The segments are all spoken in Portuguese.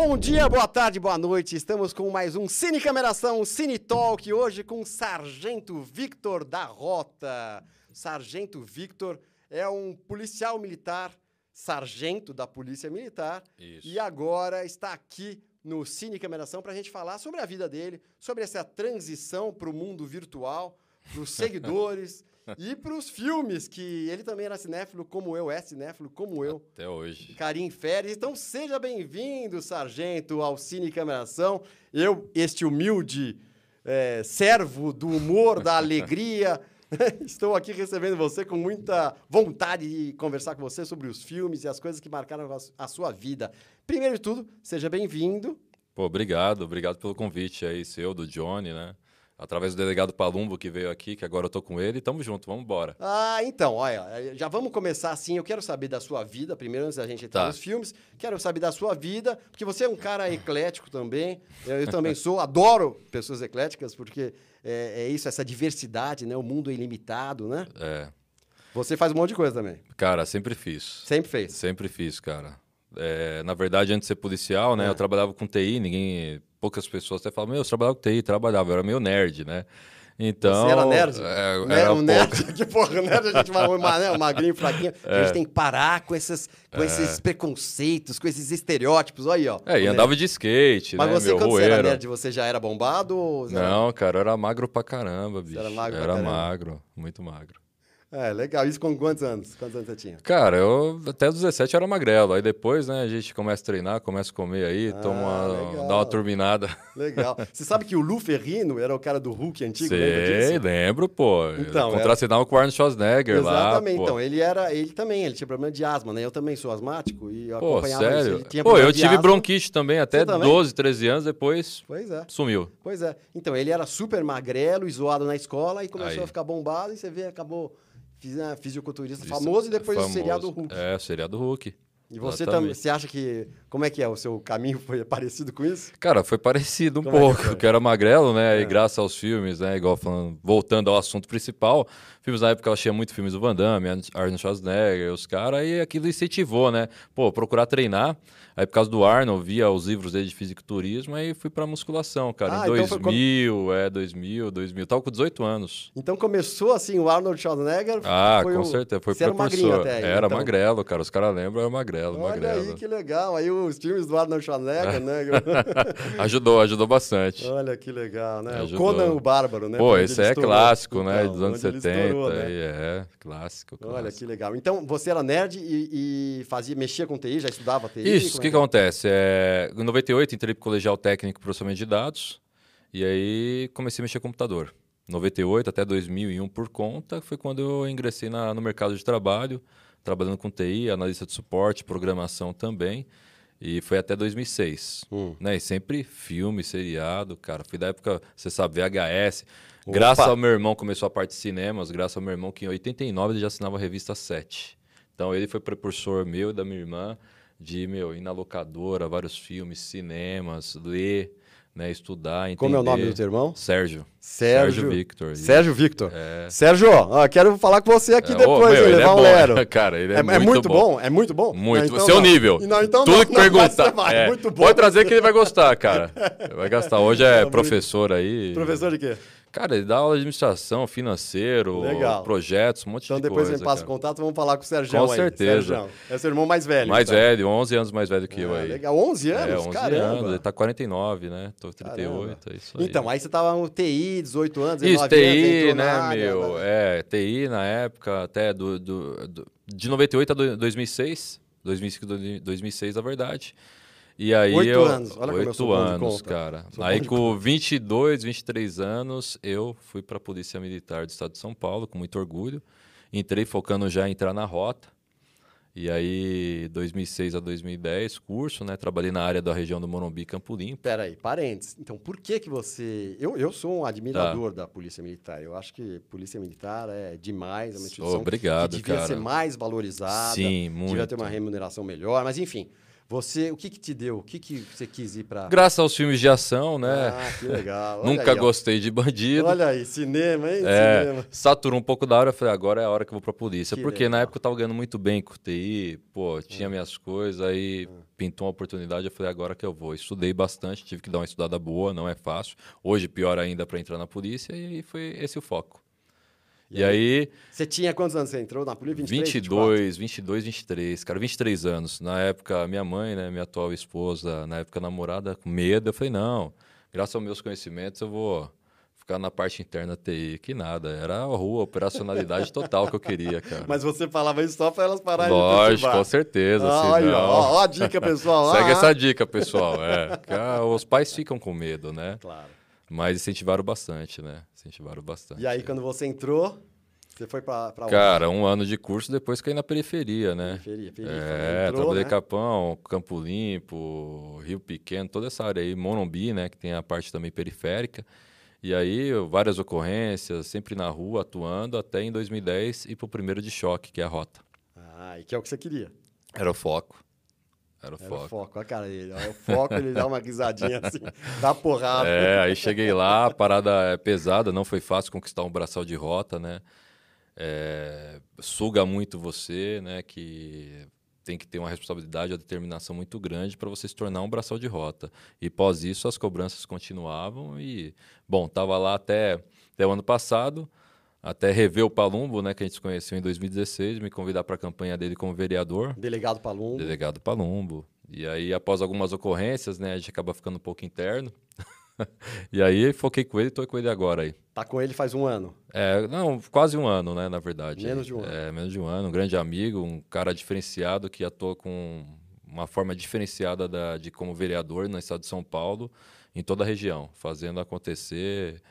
Bom dia, boa tarde, boa noite. Estamos com mais um Cine Cameração, Cine Talk, hoje com Sargento Victor da Rota. Sargento Victor é um policial militar, sargento da Polícia Militar, Isso. e agora está aqui no Cine Cameração para a gente falar sobre a vida dele, sobre essa transição para o mundo virtual, para os seguidores e para os filmes, que ele também era cinéfilo como eu, é cinéfilo como eu. Até hoje. Carim Férez. Então seja bem-vindo, sargento, ao Cine Cameração. Eu, este humilde eh, servo do humor, da alegria, estou aqui recebendo você com muita vontade de conversar com você sobre os filmes e as coisas que marcaram a sua vida. Primeiro de tudo, seja bem-vindo. Pô, obrigado, obrigado pelo convite aí, seu, do Johnny, né? Através do delegado Palumbo que veio aqui, que agora eu tô com ele. Tamo junto, vamos embora. Ah, então, olha, já vamos começar assim. Eu quero saber da sua vida, primeiro, antes da gente entrar Tá. nos filmes. Quero saber da sua vida, porque você é um cara eclético também. Eu, eu também sou, adoro pessoas ecléticas, porque é, é isso, essa diversidade, né? O mundo é ilimitado, né? É. Você faz um monte de coisa também. Cara, sempre fiz. Sempre fez. Sempre fiz, cara. É, na verdade, antes de ser policial, né? É. Eu trabalhava com TI, ninguém. Poucas pessoas até falavam, meu, eu trabalhava com TI, trabalhava, eu era meio nerd, né? Então. Você era nerd? É, Né, era um nerd, pouco. que porra, nerd, a gente fala, uma, né, um magrinho, fraquinho. A É. gente tem que parar com, esses, com esses preconceitos, com esses estereótipos. Olha aí, ó. É, e andava de skate, Mas né? você, meu quando você era nerd, você já era bombado? Não, cara, eu era magro pra caramba, bicho. era magro pra era caramba. magro, muito magro. É, legal. Isso com quantos anos? Quantos anos você tinha? Cara, eu até os 17 era magrelo. Aí depois, né, a gente começa a treinar, começa a comer aí, Ah, toma legal. dá uma turbinada. Legal. Você sabe que o Lu Ferrino era o cara do Hulk antigo, Sei, lembro, pô. Então, Contracenava com o Arnold Schwarzenegger lá, Exatamente. Então, ele era, ele também, ele tinha problema de asma, né? Eu também sou asmático e eu Pô, acompanhava isso. sério? Ele tinha Pô, eu tive asma. bronquite também, até também? 12, 13 anos, depois Pois é. sumiu. Pois é. Então, ele era super magrelo e zoado na escola e começou Aí. a ficar bombado e você vê, acabou fiz- né, fisiculturista famoso e depois o famoso. seriado Hulk. É, o seriado Hulk. E você também, você acha que, como é que é, o seu caminho foi parecido com isso? Cara, foi parecido um Como é que pouco, foi? que era magrelo, né? É. E graças aos filmes, né? Igual falando, voltando ao assunto principal, filmes na época eu achei muito filmes do Van Damme, Arnold Schwarzenegger, os caras, e aquilo incentivou, né? Pô, procurar treinar. Aí por causa do Arnold, via os livros dele de fisiculturismo, aí fui pra musculação, cara. Ah, em então foi 2000, é, 2000, 2000. Tava com 18 anos. Então começou assim, o Arnold Schwarzenegger Ah, com o- certeza, foi você era até aí, era então. magrelo, cara. Os caras lembram, era magrelo, Olha magrelo. aí que legal. Aí os filmes do Arnold Schwarzenegger, né? Ajudou, ajudou bastante. Olha que legal, né? O Ajudou. Conan o Bárbaro, né? Pô, Onde esse é estourou. clássico, né? Então, Dos anos onde ele 70. estourou, né? é, clássico, Olha clássico. que legal. Então, você era nerd e, e fazia, mexia com TI, já estudava TI? Isso, o que, é que acontece? É, em 98, entrei pro colegial técnico processamento de dados e aí comecei a mexer com computador. 98 até 2001 por conta, foi quando eu ingressei na- no mercado de trabalho, trabalhando com TI, analista de suporte, programação também. E foi até 2006. Hum. Né? E sempre filme, seriado, cara. Fui da época, você sabe, VHS. Graças Opa! ao meu irmão, começou a parte de cinemas, graças ao meu irmão, que em 89 ele já assinava a revista 7. Então ele foi precursor meu e da minha irmã de, meu, ir na locadora, vários filmes, cinemas, ler, né, estudar, entender. Como é o nome do teu irmão? Sérgio. Sérgio. Victor. Sérgio Victor. É. Sérgio, ó, quero falar com você aqui É, depois, meu, é levar um bom, lero. cara, ele é, É, é muito bom. bom, é muito bom. Muito, Não, então seu não. nível. Não, então Tudo que perguntar. vai, é. Muito. Pode trazer que ele vai gostar, cara. Vai gastar. Hoje é Muito- professor aí. Professor de quê? Cara, ele dá aula de administração, financeiro, Legal. projetos, um monte Então de depois coisa. me passa o contato, vamos falar com o Sérgio Com aí. certeza. Sérgio. É seu irmão mais velho. Mais então. velho, 11 anos mais velho que eu Ah, aí. legal, 11 anos? É, 11 Caramba. anos. Ele tá 49, né? Tô 38, Caramba. é isso aí. Então, aí você tava no TI, 18 anos, Isso, 19 anos, TI, na né, área, meu? né? É, TI na época, até do, do, do- de 98 a do- 2006. 2005, 2006, na verdade. E aí Oito eu, anos, olha como eu oito sou anos, conta. cara. Sou aí com 22, 23 anos, eu fui para a Polícia Militar do Estado de São Paulo, com muito orgulho. Entrei focando já em entrar na rota. E aí, 2006 a 2010, curso, né? Trabalhei na área da região do Morumbi, Campo Limpo. Pera aí, parênteses. Então, por que que você... Eu, eu sou um Tá. admirador da Polícia Militar. Eu acho que Polícia Militar é demais, é uma instituição Obrigado, que devia cara. ser mais valorizada. Sim, muito. Devia ter uma remuneração melhor, mas enfim. Você, o que que te deu? O que que você quis ir pra... Graças aos filmes de ação, né? Ah, que legal. Nunca aí, gostei de bandido. Olha aí, cinema, hein? É, Cinema. saturou um pouco da hora, eu falei, agora é a hora que eu vou pra polícia. Que Porque na legal. época eu tava ganhando muito bem com TI, pô, tinha minhas coisas, aí pintou uma oportunidade, eu falei, agora que eu vou. Estudei bastante, tive que dar uma estudada boa, não é fácil. Hoje, pior ainda pra entrar na polícia, e foi esse o foco. E, aí, Você tinha quantos anos você entrou na polícia? 23, 22, 22, 23, cara, 23 anos. Na época, minha mãe, né, minha atual esposa, na época namorada, com medo, eu falei, não, graças aos meus conhecimentos eu vou ficar na parte interna TI. Que nada, era a rua, operacionalidade total que eu queria, cara. Mas você falava isso só pra elas pararem de Lógico, perturbar. com certeza. Ah, olha, ó, ó a dica, pessoal. Segue Ah, essa dica, pessoal. É, ah, os pais ficam com medo, né? Claro. Mas incentivaram bastante, né? Incentivaram bastante. E aí, quando você entrou, você foi onde? Cara, um ano de curso, depois caí na periferia, né? Periferia, periferia. É, Entrou, trabalhei né? Capão, Campo Limpo, Rio Pequeno, toda essa área aí, Morumbi, né, que tem a parte também periférica. E aí, várias ocorrências, sempre na rua, atuando, até em 2010 ir pro primeiro de choque, que é a rota. Ah, e que é o que você queria. Era o foco. Era o Era foco. o foco, a cara dele. ó. O foco, ele dá uma risadinha assim, dá porrada. É, aí cheguei lá, a parada é pesada, não foi fácil conquistar um braçal de rota, né? É, suga muito você, né? Que tem que ter uma responsabilidade, uma determinação muito grande para você se tornar um braçal de rota. E pós isso, as cobranças continuavam e, bom, tava lá até, até o ano passado, até rever o Palumbo, né? Que a gente se conheceu em 2016, me convidar para a campanha dele como vereador. Delegado Palumbo. Delegado Palumbo. E aí, após algumas ocorrências, né, a gente acaba ficando um pouco interno. e aí, foquei com ele e tô com ele agora aí. Tá com ele faz um ano. É, não, quase um ano, né, na verdade. Menos de um ano. É, menos de um ano. Um grande amigo, um cara diferenciado que atua com uma forma diferenciada da, de como vereador no estado de São Paulo, em toda a região, fazendo acontecer,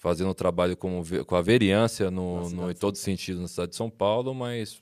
fazendo o trabalho com, com a vereança no, no, em todo sentido no estado de São Paulo, mas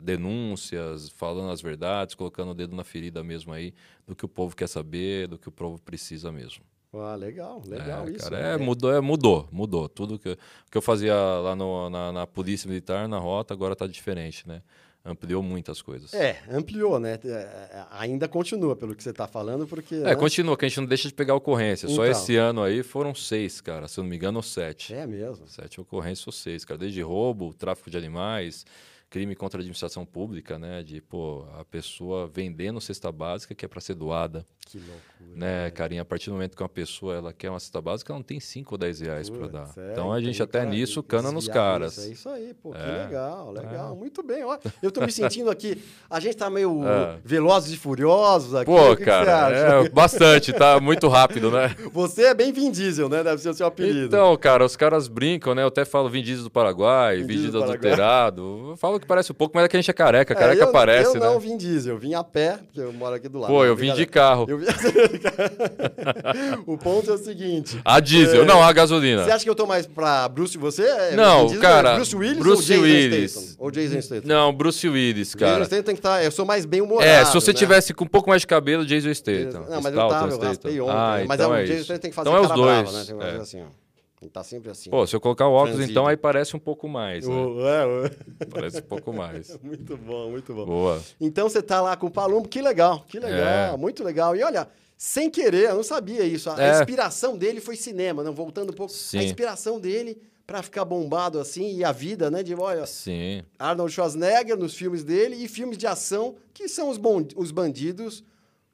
denúncias, falando as verdades, colocando o dedo na ferida mesmo aí, do que o povo quer saber, do que o povo precisa mesmo. Ah, legal, legal É, isso. cara, né? é, mudou, é, mudou, mudou. Tudo que, eu- que eu fazia lá no- na, na Polícia Militar, na rota, agora tá diferente, né? Ampliou muitas coisas. É, ampliou, né? É, ainda continua, pelo que você tá falando, porque... É, né? continua, que a gente não deixa de pegar ocorrência. Só Então. esse ano aí foram seis, cara. Se eu não me engano, sete. É mesmo. Sete ocorrências ou seis, cara. Desde roubo, tráfico de animais, crime contra a administração pública, né? De, pô, a pessoa vendendo cesta básica que é para ser doada, Que loucura. né, carinha? A partir do momento que uma pessoa ela quer uma cesta básica, ela não tem 5 ou 10 reais para dar. É, então a gente tem até cara nisso cana nos caras. Isso, é isso aí, pô, que É. legal, legal. Muito bem, ó. Eu tô me sentindo aqui, a gente tá meio É. velozes e furiosos aqui. Pô, que que cara, acha? é bastante, tá muito rápido, né? Você é bem Vin Diesel, né? Deve ser o seu apelido. Então, cara, os caras brincam, né? Eu até falo Vin Diesel do Paraguai, Vin Vin Diesel do adulterado. Eu falo que parece um pouco, mas é que a gente é careca. É, Careca eu, aparece, eu né? não vim Diesel, eu vim a pé, porque eu moro aqui do lado. Pô, eu vim de carro. Eu vim- o ponto é o seguinte. A diesel, É. não, a gasolina. Você acha que eu tô mais pra Bruce você? É Não, Diesel, cara, é Bruce Willis Bruce ou Jason Willis. Statham? Ou Jason Statham? Não, Bruce Willis, Jason cara. Statham tem que estar... Eu sou mais bem humorado, É, se você né? tivesse com um pouco mais de cabelo, Jason Statham. Não, mas eu tava, eu raspei ontem. Ah, mas então é, é o Jason. Statham tem que fazer Então é os cara dois. né? Tem que fazer é. assim, ó. Ele tá sempre assim. Pô, se eu colocar o óculos, Franzido. então aí parece um pouco mais, né? O- é, o- Parece um pouco mais. muito bom, muito bom. Boa. Então você tá lá com o Palumbo, que legal, que legal, É. muito legal. E olha, sem querer, eu não sabia isso. A É. inspiração dele foi cinema, não voltando um pouco. A Sim. inspiração dele pra ficar bombado assim e a vida, né, de olha, Sim. Arnold Schwarzenegger nos filmes dele e filmes de ação que são os, bon- os bandidos,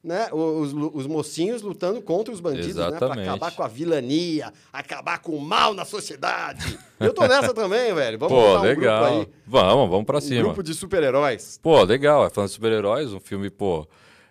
né, os, os mocinhos lutando contra os bandidos, né, pra Exatamente. acabar com a vilania, acabar com o mal na sociedade. Eu tô nessa também, velho. Vamos Pô, um legal. aí, Vamos, vamos pra um cima. grupo de super-heróis. Pô, legal. É falando de super-heróis, um filme, pô,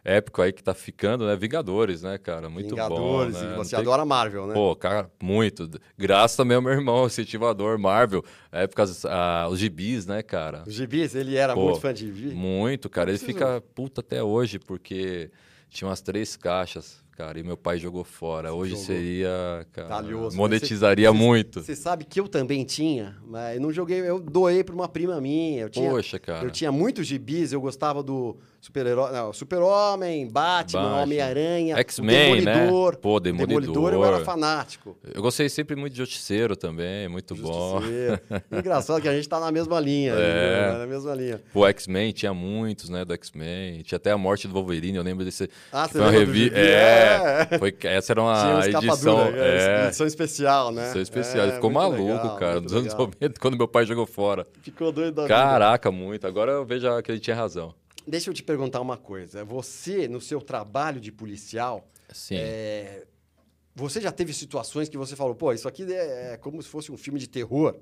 épico aí que tá ficando, né? Vingadores, né, cara? Muito Vingadores, bom. né? e Não você tem- adora Marvel, né? Pô, cara, muito. Graças também ao meu irmão, incentivador, Marvel. Épocas, ah, os gibis, né, cara? Os gibis, ele era Pô, muito fã de gibi. Muito, cara. Ele fica puta até hoje, porque tinha umas três caixas, cara, e meu pai jogou fora. Hoje jogou. seria, cara, Talhoso, né? monetizaria Você- muito. Você sabe que eu também tinha, mas não joguei, eu doei para uma prima minha. Eu tinha, Poxa, cara. eu tinha muitos gibis, eu gostava do Super-herói. Não, Super-Homem, Batman, Batman. Homem-Aranha, X-Men, né? Demolidor. Pô, Demolidor. Demolidor eu era fanático. Eu gostei sempre muito de Justiceiro também, muito bom. Justiceiro. Engraçado que a gente tá na mesma linha. É. né? Na mesma linha. Pô, X-Men, tinha muitos, né, do X-Men. Tinha até a morte do Wolverine, eu lembro desse. Ah, você foi lembra revi... É, É. Foi... essa era uma edição. dura, é, edição especial, né? edição especial. É, Ele ficou maluco, legal, cara, nos anos legal. 90, quando meu pai jogou fora. Ficou doido da vida. Caraca, muito. Agora eu vejo que ele tinha razão. Deixa eu te perguntar uma coisa. Você, no seu trabalho de policial, é, você já teve situações que você falou, pô, isso aqui é como se fosse um filme de terror,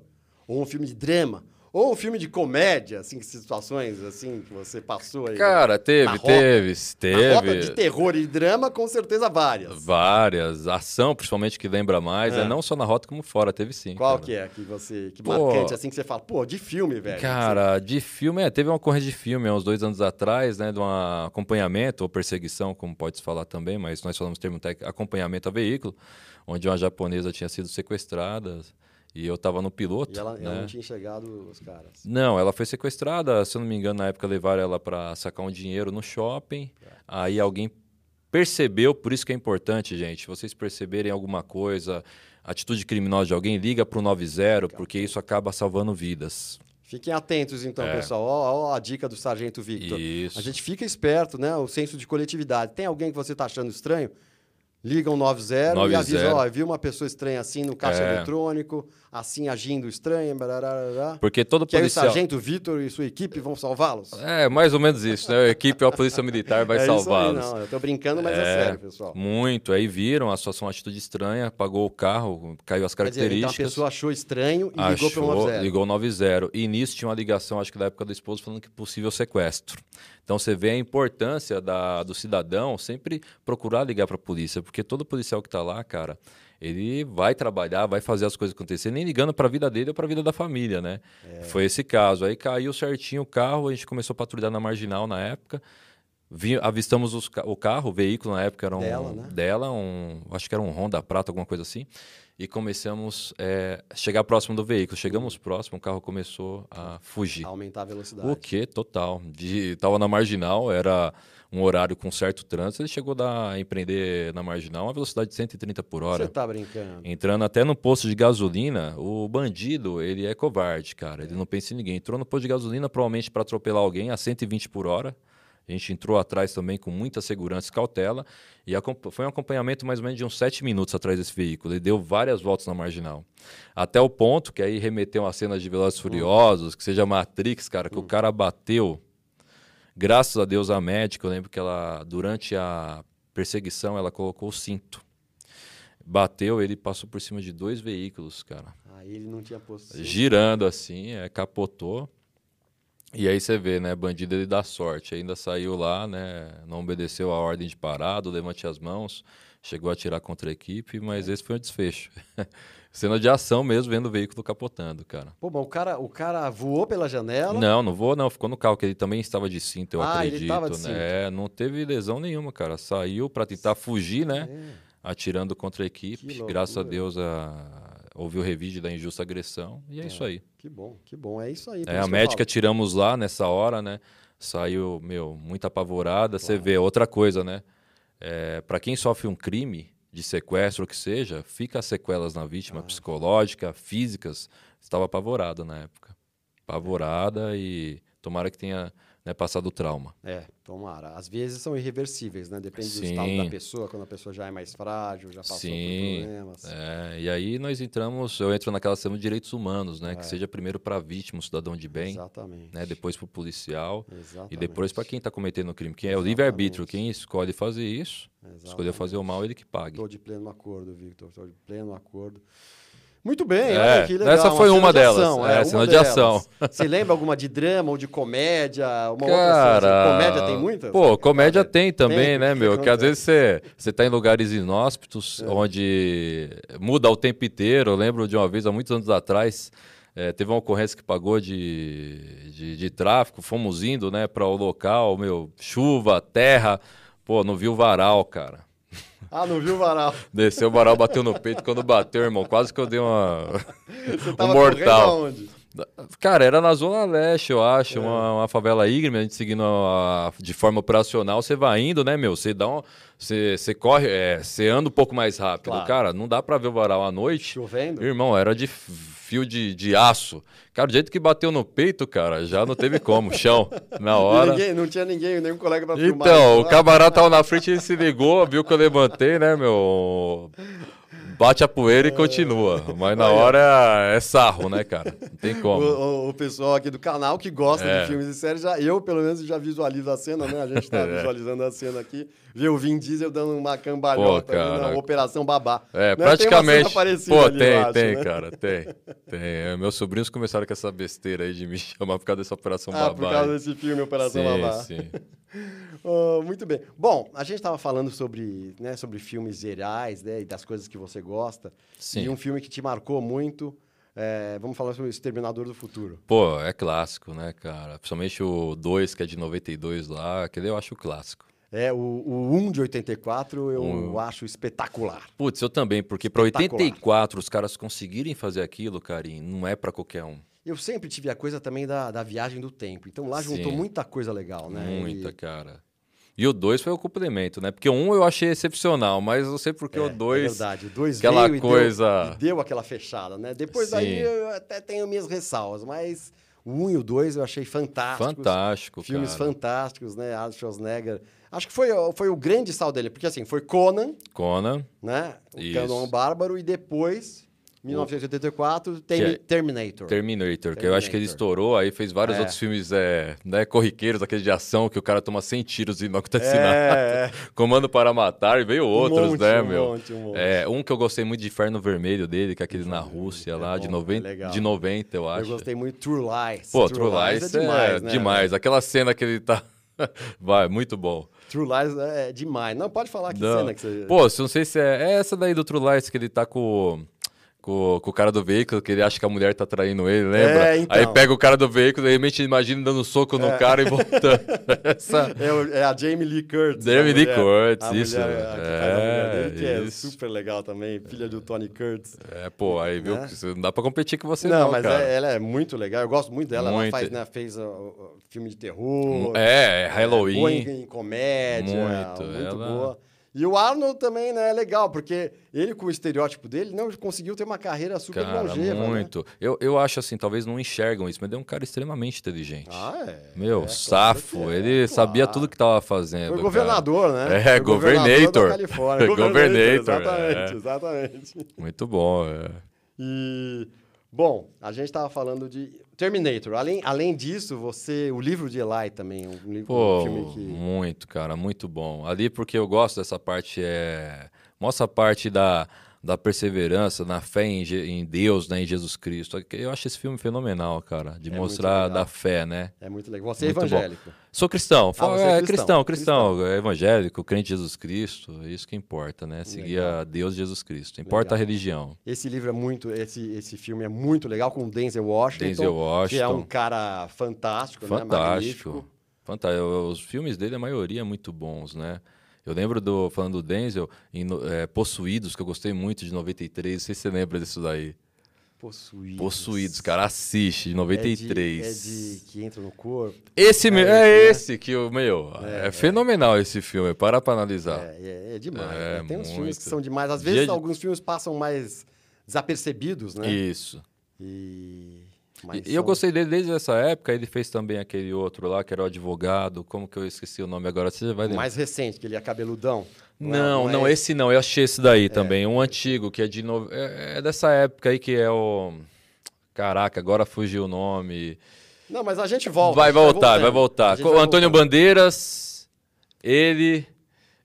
ou um filme de drama, ou um filme de comédia, assim, situações assim que você passou aí. Cara, teve, teve, Na rota teve. de terror e drama, com certeza várias. Várias. Ação, principalmente, que lembra mais. É. É. Não só na rota como fora, teve sim. Qual cara. que é que você, que Pô. marcante, assim, que você fala, pô, de filme, velho. Cara, de filme, é, teve uma ocorrência de filme há uns dois anos atrás, né, de um acompanhamento ou perseguição, como pode se falar também, mas nós falamos termo técnico, acompanhamento a veículo, onde uma japonesa tinha sido sequestrada e eu estava no piloto. E ela, ela né? não tinha enxergado os caras. Não, ela foi sequestrada, se eu não me engano, na época levaram ela para sacar um dinheiro no shopping. Aí alguém percebeu, por isso que é importante, gente, vocês perceberem alguma coisa, atitude criminosa de alguém, liga para o 90, porque isso acaba salvando vidas. Fiquem atentos, então, É. pessoal. Ó, ó a dica do Sargento Victor. Isso. A gente fica esperto, né? O senso de coletividade. Tem alguém que você está achando estranho? Liga um 90, e 90. avisa, ó, viu uma pessoa estranha assim no caixa É. eletrônico, assim agindo estranho, barará, Porque todo que aí o policial... Sargento Victor e sua equipe vão salvá-los? É, mais ou menos isso, né? A equipe ou a polícia militar vai é salvá-los. não. Eu tô brincando, mas é, É, sério, pessoal. Muito. Aí viram a situação, uma atitude estranha, pagou o carro, caiu as Quer dizer, então a características. pessoa achou estranho e ligou para o achou, 90. ligou 90. E nisso tinha uma ligação, acho que da época do esposo, falando que possível sequestro. Então você vê a importância da, do cidadão sempre procurar ligar para a polícia, porque todo policial que está lá, cara, ele vai trabalhar, vai fazer as coisas acontecer, nem ligando para a vida dele ou para a vida da família, né? É. Foi esse caso. Aí caiu certinho o carro, a gente começou a patrulhar na marginal na época. Vi, avistamos os o carro, o veículo na época era um Dela, né? dela, um, acho que era um Honda Prata, alguma coisa assim. E começamos a chegar próximo do veículo. Chegamos próximo, o carro começou a fugir. Aumentar a velocidade. O que? Total. De, tava na marginal, era um horário com certo trânsito. Ele chegou a dar- a empreender na marginal uma velocidade de 130 por hora. Você tá brincando. Entrando até no posto de gasolina, o bandido, ele é covarde, cara. Ele não pensa em ninguém. Entrou no posto de gasolina, provavelmente para atropelar alguém a 120 por hora. A gente entrou atrás também com muita segurança e cautela. E foi um acompanhamento mais ou menos de uns sete minutos atrás desse veículo. Ele deu várias voltas na marginal. Até o ponto que aí remeteu a cenas de Velozes e Furiosos, que seja Matrix, cara, que o cara bateu. Graças a Deus a médica, eu lembro que ela, durante a perseguição, ela colocou o cinto. Bateu, ele passou por cima de dois veículos, cara. Aí ele não tinha posto. Girando assim, é, capotou. E aí você vê, né? Bandido ele dá sorte. Ainda saiu lá, né? Não obedeceu a ordem de parado, levante as mãos, chegou a atirar contra a equipe, mas esse foi o desfecho. Cena de ação mesmo, vendo o veículo capotando, cara. Pô, mas o cara, o cara voou pela janela. Não, não vou, não. Ficou no carro, que ele também estava de cinto, eu Ah, ele acredito. tava de cinto. né? Não teve lesão nenhuma, cara. Saiu para tentar fugir, né? É. Atirando contra a equipe. Graças a. Deus a... houve o revide da injusta agressão. E é, isso aí. Que bom, que bom. É isso aí. É, a médica tiramos lá nessa hora, né? Saiu, meu, muito apavorada. Você vê outra coisa, né? É, para quem sofre um crime de sequestro, o que seja, fica as sequelas na vítima, Ah. psicológica, físicas. Estava apavorada na época. Apavorada e tomara que tenha né, passado o trauma. É, tomara. Às vezes são irreversíveis, né? Depende do Sim. estado da pessoa, quando a pessoa já é mais frágil, já passou Sim, por problemas. É, e aí nós entramos, eu entro naquela cena de direitos humanos, né? É. Que seja primeiro para a vítima, um cidadão de bem, Exatamente. né? Depois para o policial Exatamente. e depois para quem está cometendo o crime. Quem é o Exatamente. livre-arbítrio, quem escolhe fazer isso, escolheu fazer o mal, ele que pague. Estou de pleno acordo, Victor. Estou de pleno acordo. Muito bem, É, olha que legal. essa foi uma de delas, ação, é, uma cena de ação. Você lembra alguma de drama ou de comédia? Uma outra cena Cara? Comédia tem muitas? Pô, comédia tem também, Tem, né, meu? Que às vezes você, você tá em lugares inóspitos, É. onde muda o tempo inteiro. Eu lembro de uma vez, há muitos anos atrás, eh, teve uma ocorrência que pagou de, de, de tráfico, fomos indo, né, para o local, meu, chuva, terra, pô, não vi o varal, cara. Ah, não viu o varal. Desceu o varal, bateu no peito. Quando bateu, irmão, quase que eu dei uma. Você um tava mortal. correndo aonde? Cara, era na Zona Leste, eu acho, é. uma, uma, favela íngreme, a gente seguindo a, a, de forma operacional, você vai indo, né, meu? Você dá um. Você, você corre, é, você anda um pouco mais rápido. Claro. Cara, não dá pra ver o varal à noite. Chovendo? Irmão, era de fio de, de aço. Cara, do jeito que bateu no peito, cara, já não teve como. Chão, na hora. Ninguém, não tinha ninguém, nenhum colega pra filmar. Então, o camarada tava na frente, ele se ligou, viu que eu levantei, né, meu bate a poeira e é. continua. Mas na hora é sarro, né, cara? Não tem como. O, o pessoal aqui do canal que gosta é. de filmes e séries, já, eu pelo menos já visualizo a cena, né? A gente tá é. visualizando a cena aqui. Vê o Vin Diesel dando uma cambalhota Pô, na Operação Babá. É, né? praticamente. Tem Pô, tem, acho, tem, né? cara, tem. tem. É, meus sobrinhos começaram com essa besteira aí de me chamar por causa dessa Operação ah, Babá. por causa desse filme Operação sim, Babá. Sim. Oh, muito bem. Bom, a gente estava falando sobre, né, sobre filmes gerais né, e das coisas que você gosta. Sim. E um filme que te marcou muito. É, vamos falar sobre o Exterminador do Futuro. Pô, é clássico, né, cara? Principalmente o 2, que é de 92 lá, aquele eu acho clássico. É, o, o 1 de 84 eu um... acho espetacular. Putz, eu também, porque para 84 os caras conseguirem fazer aquilo, Karim, não é para qualquer um. Eu sempre tive a coisa também da, da viagem do tempo. Então lá juntou Sim. muita coisa legal, né? Muita, e... cara. E o 2 foi o complemento, né? Porque o 1 um eu achei excepcional, mas não sei porque é, o 2. É verdade, o 2 aquela veio coisa... e deu, e deu aquela fechada, né? Depois Sim. daí eu até tenho minhas ressalvas, mas o 1 um e o 2 eu achei fantásticos. Fantástico, Filmes cara. fantásticos, né? Arnold Schwarzenegger. Acho que foi, foi o grande saldo dele, porque assim, foi Conan. Conan. Né? O Canon Bárbaro e depois 1984, termi é Terminator. Terminator. que eu acho que ele estourou, aí fez vários é. outros filmes é, né, corriqueiros, aqueles de ação, que o cara toma 100 tiros e não acontece é, nada. É. Comando para Matar, e veio outros, um monte, né, um meu? Monte, um, monte. É, um que eu gostei muito de Inferno Vermelho dele, que é aquele na Rússia é lá, bom, de, 90, de 90, eu acho. Eu gostei muito de True Lies. Pô, True, True Lies, Lies, é demais, né? demais. Aquela cena que ele tá... Vai, muito bom. True Lies é demais. Não, pode falar que não. cena que você... Pô, não sei se é... É essa daí do True Lies que ele tá com com, com, o cara do veículo, que ele acha que a mulher tá traindo ele, lembra? É, então. Aí pega o cara do veículo, de repente imagina dando soco no é. cara e voltando. Essa... É, é, a Jamie Lee Curtis. Jamie Lee Curtis, isso. Mulher, é, dele, que é isso. é super legal também, filha do Tony Curtis. É, pô, aí viu, é. não dá pra competir com você não, não mas é, ela é muito legal, eu gosto muito dela, muito. ela faz, né, fez uh, filme de terror. É, Halloween. Boa em, em comédia, muito, muito ela... boa. E o Arnold também, né, é legal, porque ele, com o estereótipo dele, não conseguiu ter uma carreira super cara, longeva. Né? Muito. Né? Eu, eu acho assim, talvez não enxergam isso, mas ele é um cara extremamente inteligente. Ah, é. Meu, é, safo. É, ele sabia tudo que estava fazendo. Foi governador, cara. né? É, Foi governator. Califórnia. governator. Exatamente, é. exatamente. Muito bom, é. E. Bom, a gente estava falando de Terminator. Além, além disso, você. O livro de Eli também, um, livro, Pô, um filme que. Muito, cara, muito bom. Ali porque eu gosto dessa parte. É... Mostra a parte da, da perseverança, na fé em, em, Deus, né, em Jesus Cristo. Eu acho esse filme fenomenal, cara, de é mostrar da fé, né? É muito legal. Você é muito é evangélico. Bom. Sou cristão. Ah, é, cristão, cristão, cristão, cristão, evangélico, crente em Jesus Cristo. É isso que importa, né? Seguir legal. a Deus Jesus Cristo. Importa legal. a religião. Esse livro é muito, esse, esse filme é muito legal com Denzel Washington, Denzel Washington. que é um cara fantástico, fantástico. né? Fantástico. Os filmes dele, a maioria, é muito bons, né? Eu lembro do, falando do Denzel, em é, Possuídos, que eu gostei muito de 93. Não sei se você lembra disso daí. Possuídos. Possuídos, cara, assiste, de 93. É de, é de que entra no corpo. Esse é, é né? esse que o meu. É, é, é, fenomenal esse filme, para pra analisar. É, é demais. Né? Tem uns filmes que são demais. Às vezes, Dia alguns filmes passam mais desapercebidos, né? Isso. E. Mas e eu gostei dele desde essa época. Ele fez também aquele outro lá, que era o advogado. Como que eu esqueci o nome agora? Você vai lembrar. Mais recente, que ele é cabeludão. Não, não, não, é esse não. Eu achei esse daí é. também. Um antigo, que é de. No... É, é, dessa época aí que é o. Caraca, agora fugiu o nome. Não, mas a gente volta. Vai voltar, vai voltar. O Antônio Bandeiras, ele.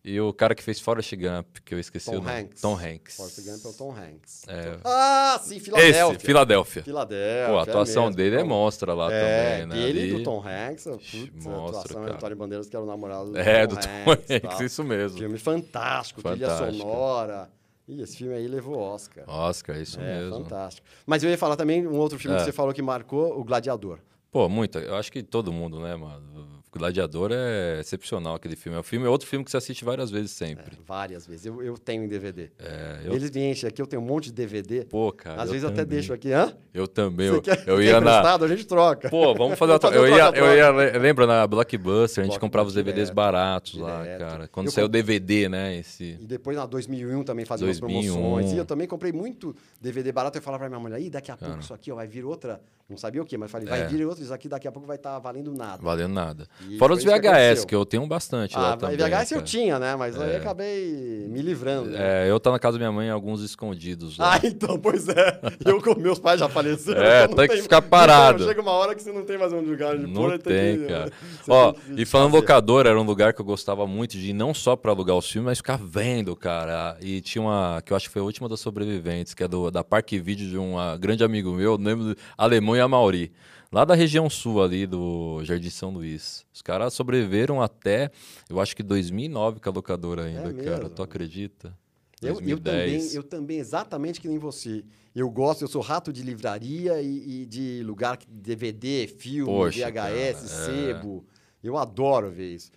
E o cara que fez Forrest Gump, que eu esqueci Tom o nome. Hanks. Tom Hanks. Forrest Gump é o Tom Hanks. É. Ah, sim, Filadélfia. Esse, Filadélfia. Filadélfia. Pô, a atuação é dele é monstra lá é, também, né? Ele Ali... do Tom Hanks, putz, a atuação cara. é do Tony Bandeiras, que era o namorado do é, Tom do Tom Hanks. Hanks isso mesmo. Filme fantástico, fantástico. trilha sonora. Ih, esse filme aí levou Oscar. Oscar, isso é, mesmo. fantástico. Mas eu ia falar também um outro filme é. que você falou que marcou, O Gladiador. Pô, muito. Eu acho que todo mundo, né, mano? Gladiador é excepcional aquele filme. É um filme, é outro filme que você assiste várias vezes sempre. É, várias vezes. Eu, eu tenho em DVD. É, eu, Eles me enchem aqui, eu tenho um monte de DVD. pô, cara. Às vezes eu até também. deixo aqui, hã? Eu também. Eu, quer, eu ia na. A gente troca. Pô, vamos fazer uma troca. Eu ia, eu ia. Lembra na Blockbuster? A gente Blockbuster comprava os DVDs direto, baratos lá, direto. cara. Quando Eu saiu o comp- DVD, né? Esse. E depois, na 2001, também fazia umas 2001. promoções. E eu também comprei muito DVD barato. Eu falava pra minha mulher, Ih, daqui a pouco isso aqui ó, vai vir outra... Não sabia o quê, mas falei, vai É. vir outra, isso aqui daqui a pouco vai estar valendo nada. Valendo nada. E Fora os que VHS, que eu tenho bastante lá Ah, também. VHS eu tinha, né? Mas aí É. acabei me livrando. né? É, eu tá na casa da minha mãe, alguns escondidos lá. Ah, então, pois é. Eu com meus pais já faleceram. É, então tem que ficar parado. Então, chega uma hora que você não tem mais onde lugar de Não pôr. tem, que, cara. Ó, tem e falando fazer. locador, era um lugar que eu gostava muito de ir, não só pra alugar os filmes, mas ficar vendo, cara. E tinha uma, que eu acho que foi a última das sobreviventes, que é do, da Parque Vídeo de um grande amigo meu, lembro, Alemão e Amauri. Lá da região sul ali do Jardim São Luís. Os caras sobreviveram até, eu acho que 2009 com a locadora ainda, cara. mesmo? Tu acredita? Eu, eu 2010. também, eu também, exatamente que nem você. Eu gosto, eu sou rato de livraria e, e de lugar que DVD, filme, Poxa, VHS, cara, é. sebo. Eu adoro ver isso.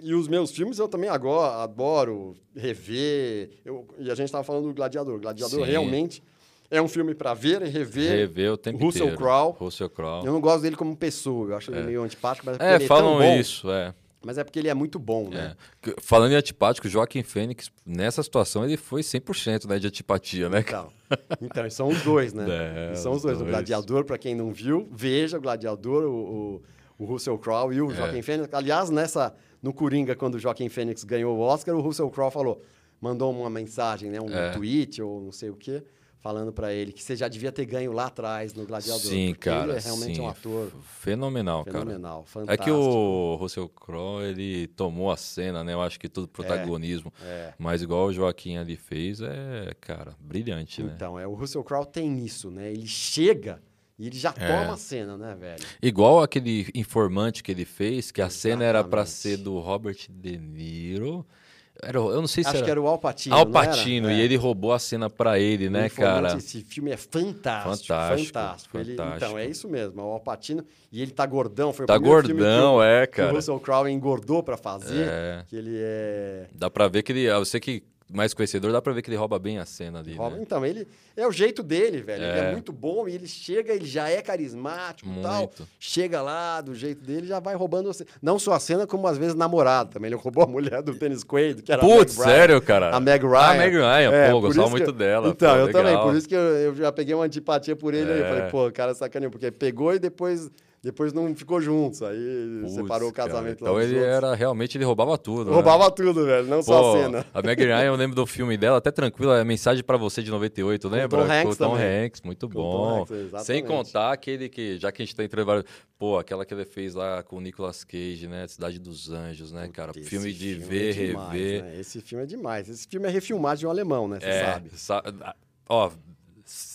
E os meus filmes eu também agora adoro rever. Eu- e a gente estava falando do Gladiador. Gladiador Sim. realmente é um filme para ver e rever. Rever o tempo Russell inteiro. Crowe. Russell Crowe. Eu não gosto dele como pessoa, eu acho ele meio antipático, mas é É, ele é falam isso, é. Mas é porque ele é muito bom, né? É. Falando em antipático, o Joaquim Fênix, nessa situação, ele foi 100% né, de antipatia, né? Então, então, são os dois, né? É, são os os dois. O dois. Gladiador, para quem não viu, veja o Gladiador, o, o, o Russell Crowe e o É. Joaquim Fênix. Aliás, nessa, no Coringa, quando o Joaquim Fênix ganhou o Oscar, o Russell Crowe falou, mandou uma mensagem, né, um É. tweet ou não sei o quê, falando para ele que você já devia ter ganho lá atrás no Gladiador. Sim, cara. Ele é realmente sim. um ator F- Fenomenal, cara. fenomenal, É fantástico. que o Russell Crowe, ele tomou a cena, né? Eu acho que tudo protagonismo. É. Mas igual o Joaquim ali fez, é, cara, brilhante, né? Então, é, o Russell Crowe tem isso, né? Ele chega e ele já É. toma a cena, né, velho? Igual aquele informante que ele fez, que a cena era Exatamente. ser do Robert De Niro. Era, eu não sei se Acho era... que era o Al Pacino, Al não era? Pacino, É. e ele roubou a cena pra ele, né, cara? Esse filme é fantástico. Fantástico, Fantástico. Ele- então, fantástico. é isso mesmo. É o Alpatino. E ele tá gordão. Foi Tá gordão, o- é, que o cara. Russell Crowe engordou pra fazer. É. Que ele é... Dá pra ver que ele. ah, Você que mais conhecedor, dá pra ver que ele rouba bem a cena ali. Rouba- Né? Então, ele é o jeito dele, velho. Ele é É. muito bom e ele chega, ele já é carismático e tal. Chega lá, do jeito dele, já vai roubando você. Não só a cena, como às vezes namorado também. Ele roubou a mulher do Tênis Quaid, que era a Putz, Ryan. sério, cara? A Meg Ryan. Ah, a Meg Ryan, É, pô, por gostava muito eu- dela. Então, pô, eu também. legal. Por isso que eu, eu já peguei uma antipatia por ele. Aí eu É. falei, pô, o cara sacaneou, porque pegou e depois, depois não ficou juntos. Aí separou o casamento Então ele outros. era, realmente, ele roubava tudo. né? Roubava tudo, velho, não só Pô, a cena. A Meg Ryan, eu lembro do filme dela, até tranquilo, é Mensagem pra Você de 98, lembra? Tom Hanks Com Tom. Hanks, muito Com bom. Hanks. Sem contar aquele que, já que a gente tá entrando vários. Pô, aquela que ele fez lá com o Nicolas Cage, né? Cidade dos Anjos, né, cara? Esse Filme de filme ver, é demais, rever. né? Esse filme é demais. Esse filme é refilmagem de um alemão, né? Você é, sabe. sa- Ó,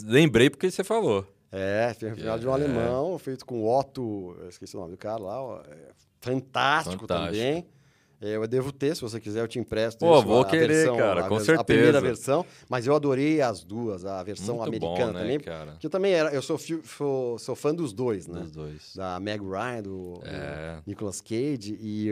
lembrei porque você falou. É, filme refilmagem de um É. alemão, feito com Otto, eu esqueci o nome do cara lá, é fantástico, Fantástico. também. É, eu devo ter, se você quiser, eu te empresto. Pô, isso, vou a querer, versão- cara, a com vers- A primeira certeza. versão, mas eu adorei as duas, a versão Muito americana bom, né, também. cara? Que eu também era, eu sou, sou, sou fã dos dois, né? Dos dois. Da Meg Ryan, do, do É. Nicolas Cage e,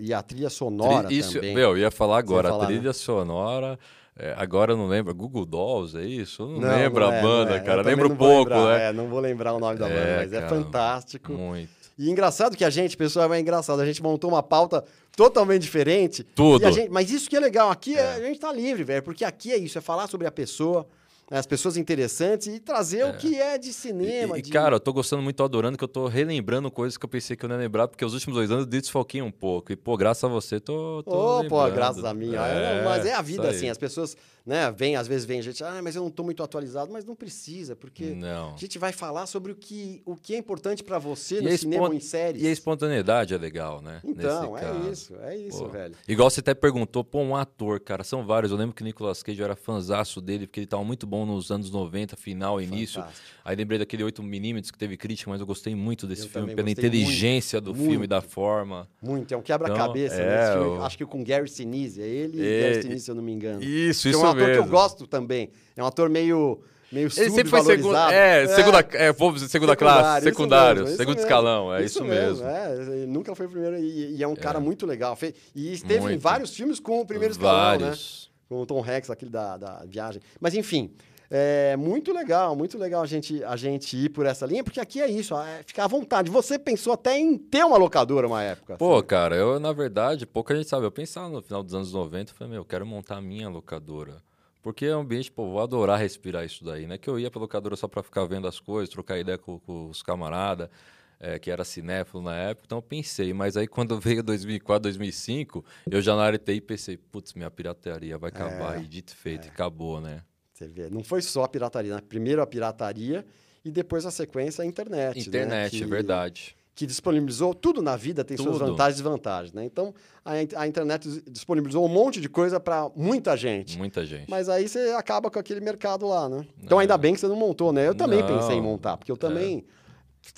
e a trilha sonora Tri- Isso, também. meu, eu ia falar agora, falar, a trilha sonora. É, agora eu não lembro. Google Dolls, é isso? Eu não, Não, lembro não a é, banda, não é. Cara. Lembro pouco, lembrar, né? É, não vou lembrar o nome da banda, É, mas é cara, fantástico. Muito. E engraçado que a gente, pessoal, é engraçado. A gente montou uma pauta totalmente diferente. Tudo. A gente- mas isso que é legal. Aqui é- a gente tá livre, velho. Porque aqui é isso, é falar sobre a pessoa, né, as pessoas interessantes e trazer o que é de cinema. E, e, de- cara, eu tô gostando muito, tô adorando, que eu tô relembrando coisas que eu pensei que eu não ia lembrar, porque os últimos dois anos eu desfoquei um pouco. E, pô, graças a você, tô. tô Ô, pô, graças a mim. É, mas é a isso vida, assim. As pessoas, né, vem, às vezes vem gente, ah, mas eu não tô muito atualizado, mas não precisa, porque Não. a gente vai falar sobre o que, o que é importante pra você E no a cinema ou espon- em séries. E a espontaneidade é legal, né? Então, Nesse é caso. isso, é isso, velho. Igual você até perguntou, pô, um ator, cara, são vários. Eu lembro que o Nicolas Cage eu era fanzaço dele, porque ele tava muito bom nos anos 90, final, início. Fantástico. Aí lembrei daquele 8mm que teve crítica, mas eu gostei muito desse Eu filme, pela inteligência do muito. filme, da forma. Muito, é um quebra-cabeça. Então, né, é, o- Acho que com Gary Sinise, é ele e É, Gary Sinise, se eu não me engano. Isso, Que é um ator que eu gosto também. É um ator meio meio Ele sempre foi segundo, subvalorizado. é, segunda, é, povo, segunda classe, Secundário, isso mesmo, segundo isso escalão, é isso, mesmo. É, ele nunca foi o primeiro e, e é um cara muito legal. E esteve em Muito. vários filmes com o primeiro escalão, né? Vários. Com o Tom Hanks, aquele da, da viagem. Mas enfim, é muito legal, muito legal a gente, a gente ir por essa linha, porque aqui é isso, é ficar à vontade. Você pensou até em ter uma locadora uma época. Pô, assim. cara, eu, na verdade, pouca gente sabe. Eu pensava no final dos anos 90, eu falei, meu, eu quero montar a minha locadora. Porque é um ambiente, pô, vou adorar respirar isso daí, né? Que eu ia pra locadora só pra ficar vendo as coisas, trocar ideia com, com os camaradas, é, que era cinéfilo na época. Então eu pensei, mas aí quando veio 2004, 2005, eu já na TI pensei, putz, minha pirataria vai acabar. É, e dito e feito, acabou, né? Você vê, não foi só a pirataria, né? Primeiro a pirataria e depois a sequência a internet. né? Internet, Que- é verdade. que disponibilizou tudo na vida tem suas Tudo. vantagens e desvantagens, né? Então a, a internet disponibilizou um monte de coisa para muita gente. Muita gente. Mas aí você acaba com aquele mercado lá, né? Então É. ainda bem que você não montou, né? Eu também Não. É. pensei em montar, porque eu também,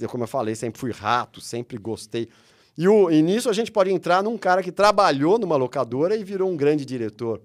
como eu falei, sempre fui rato, sempre gostei. E, o, e nisso a gente pode entrar num cara que trabalhou numa locadora e virou um grande diretor.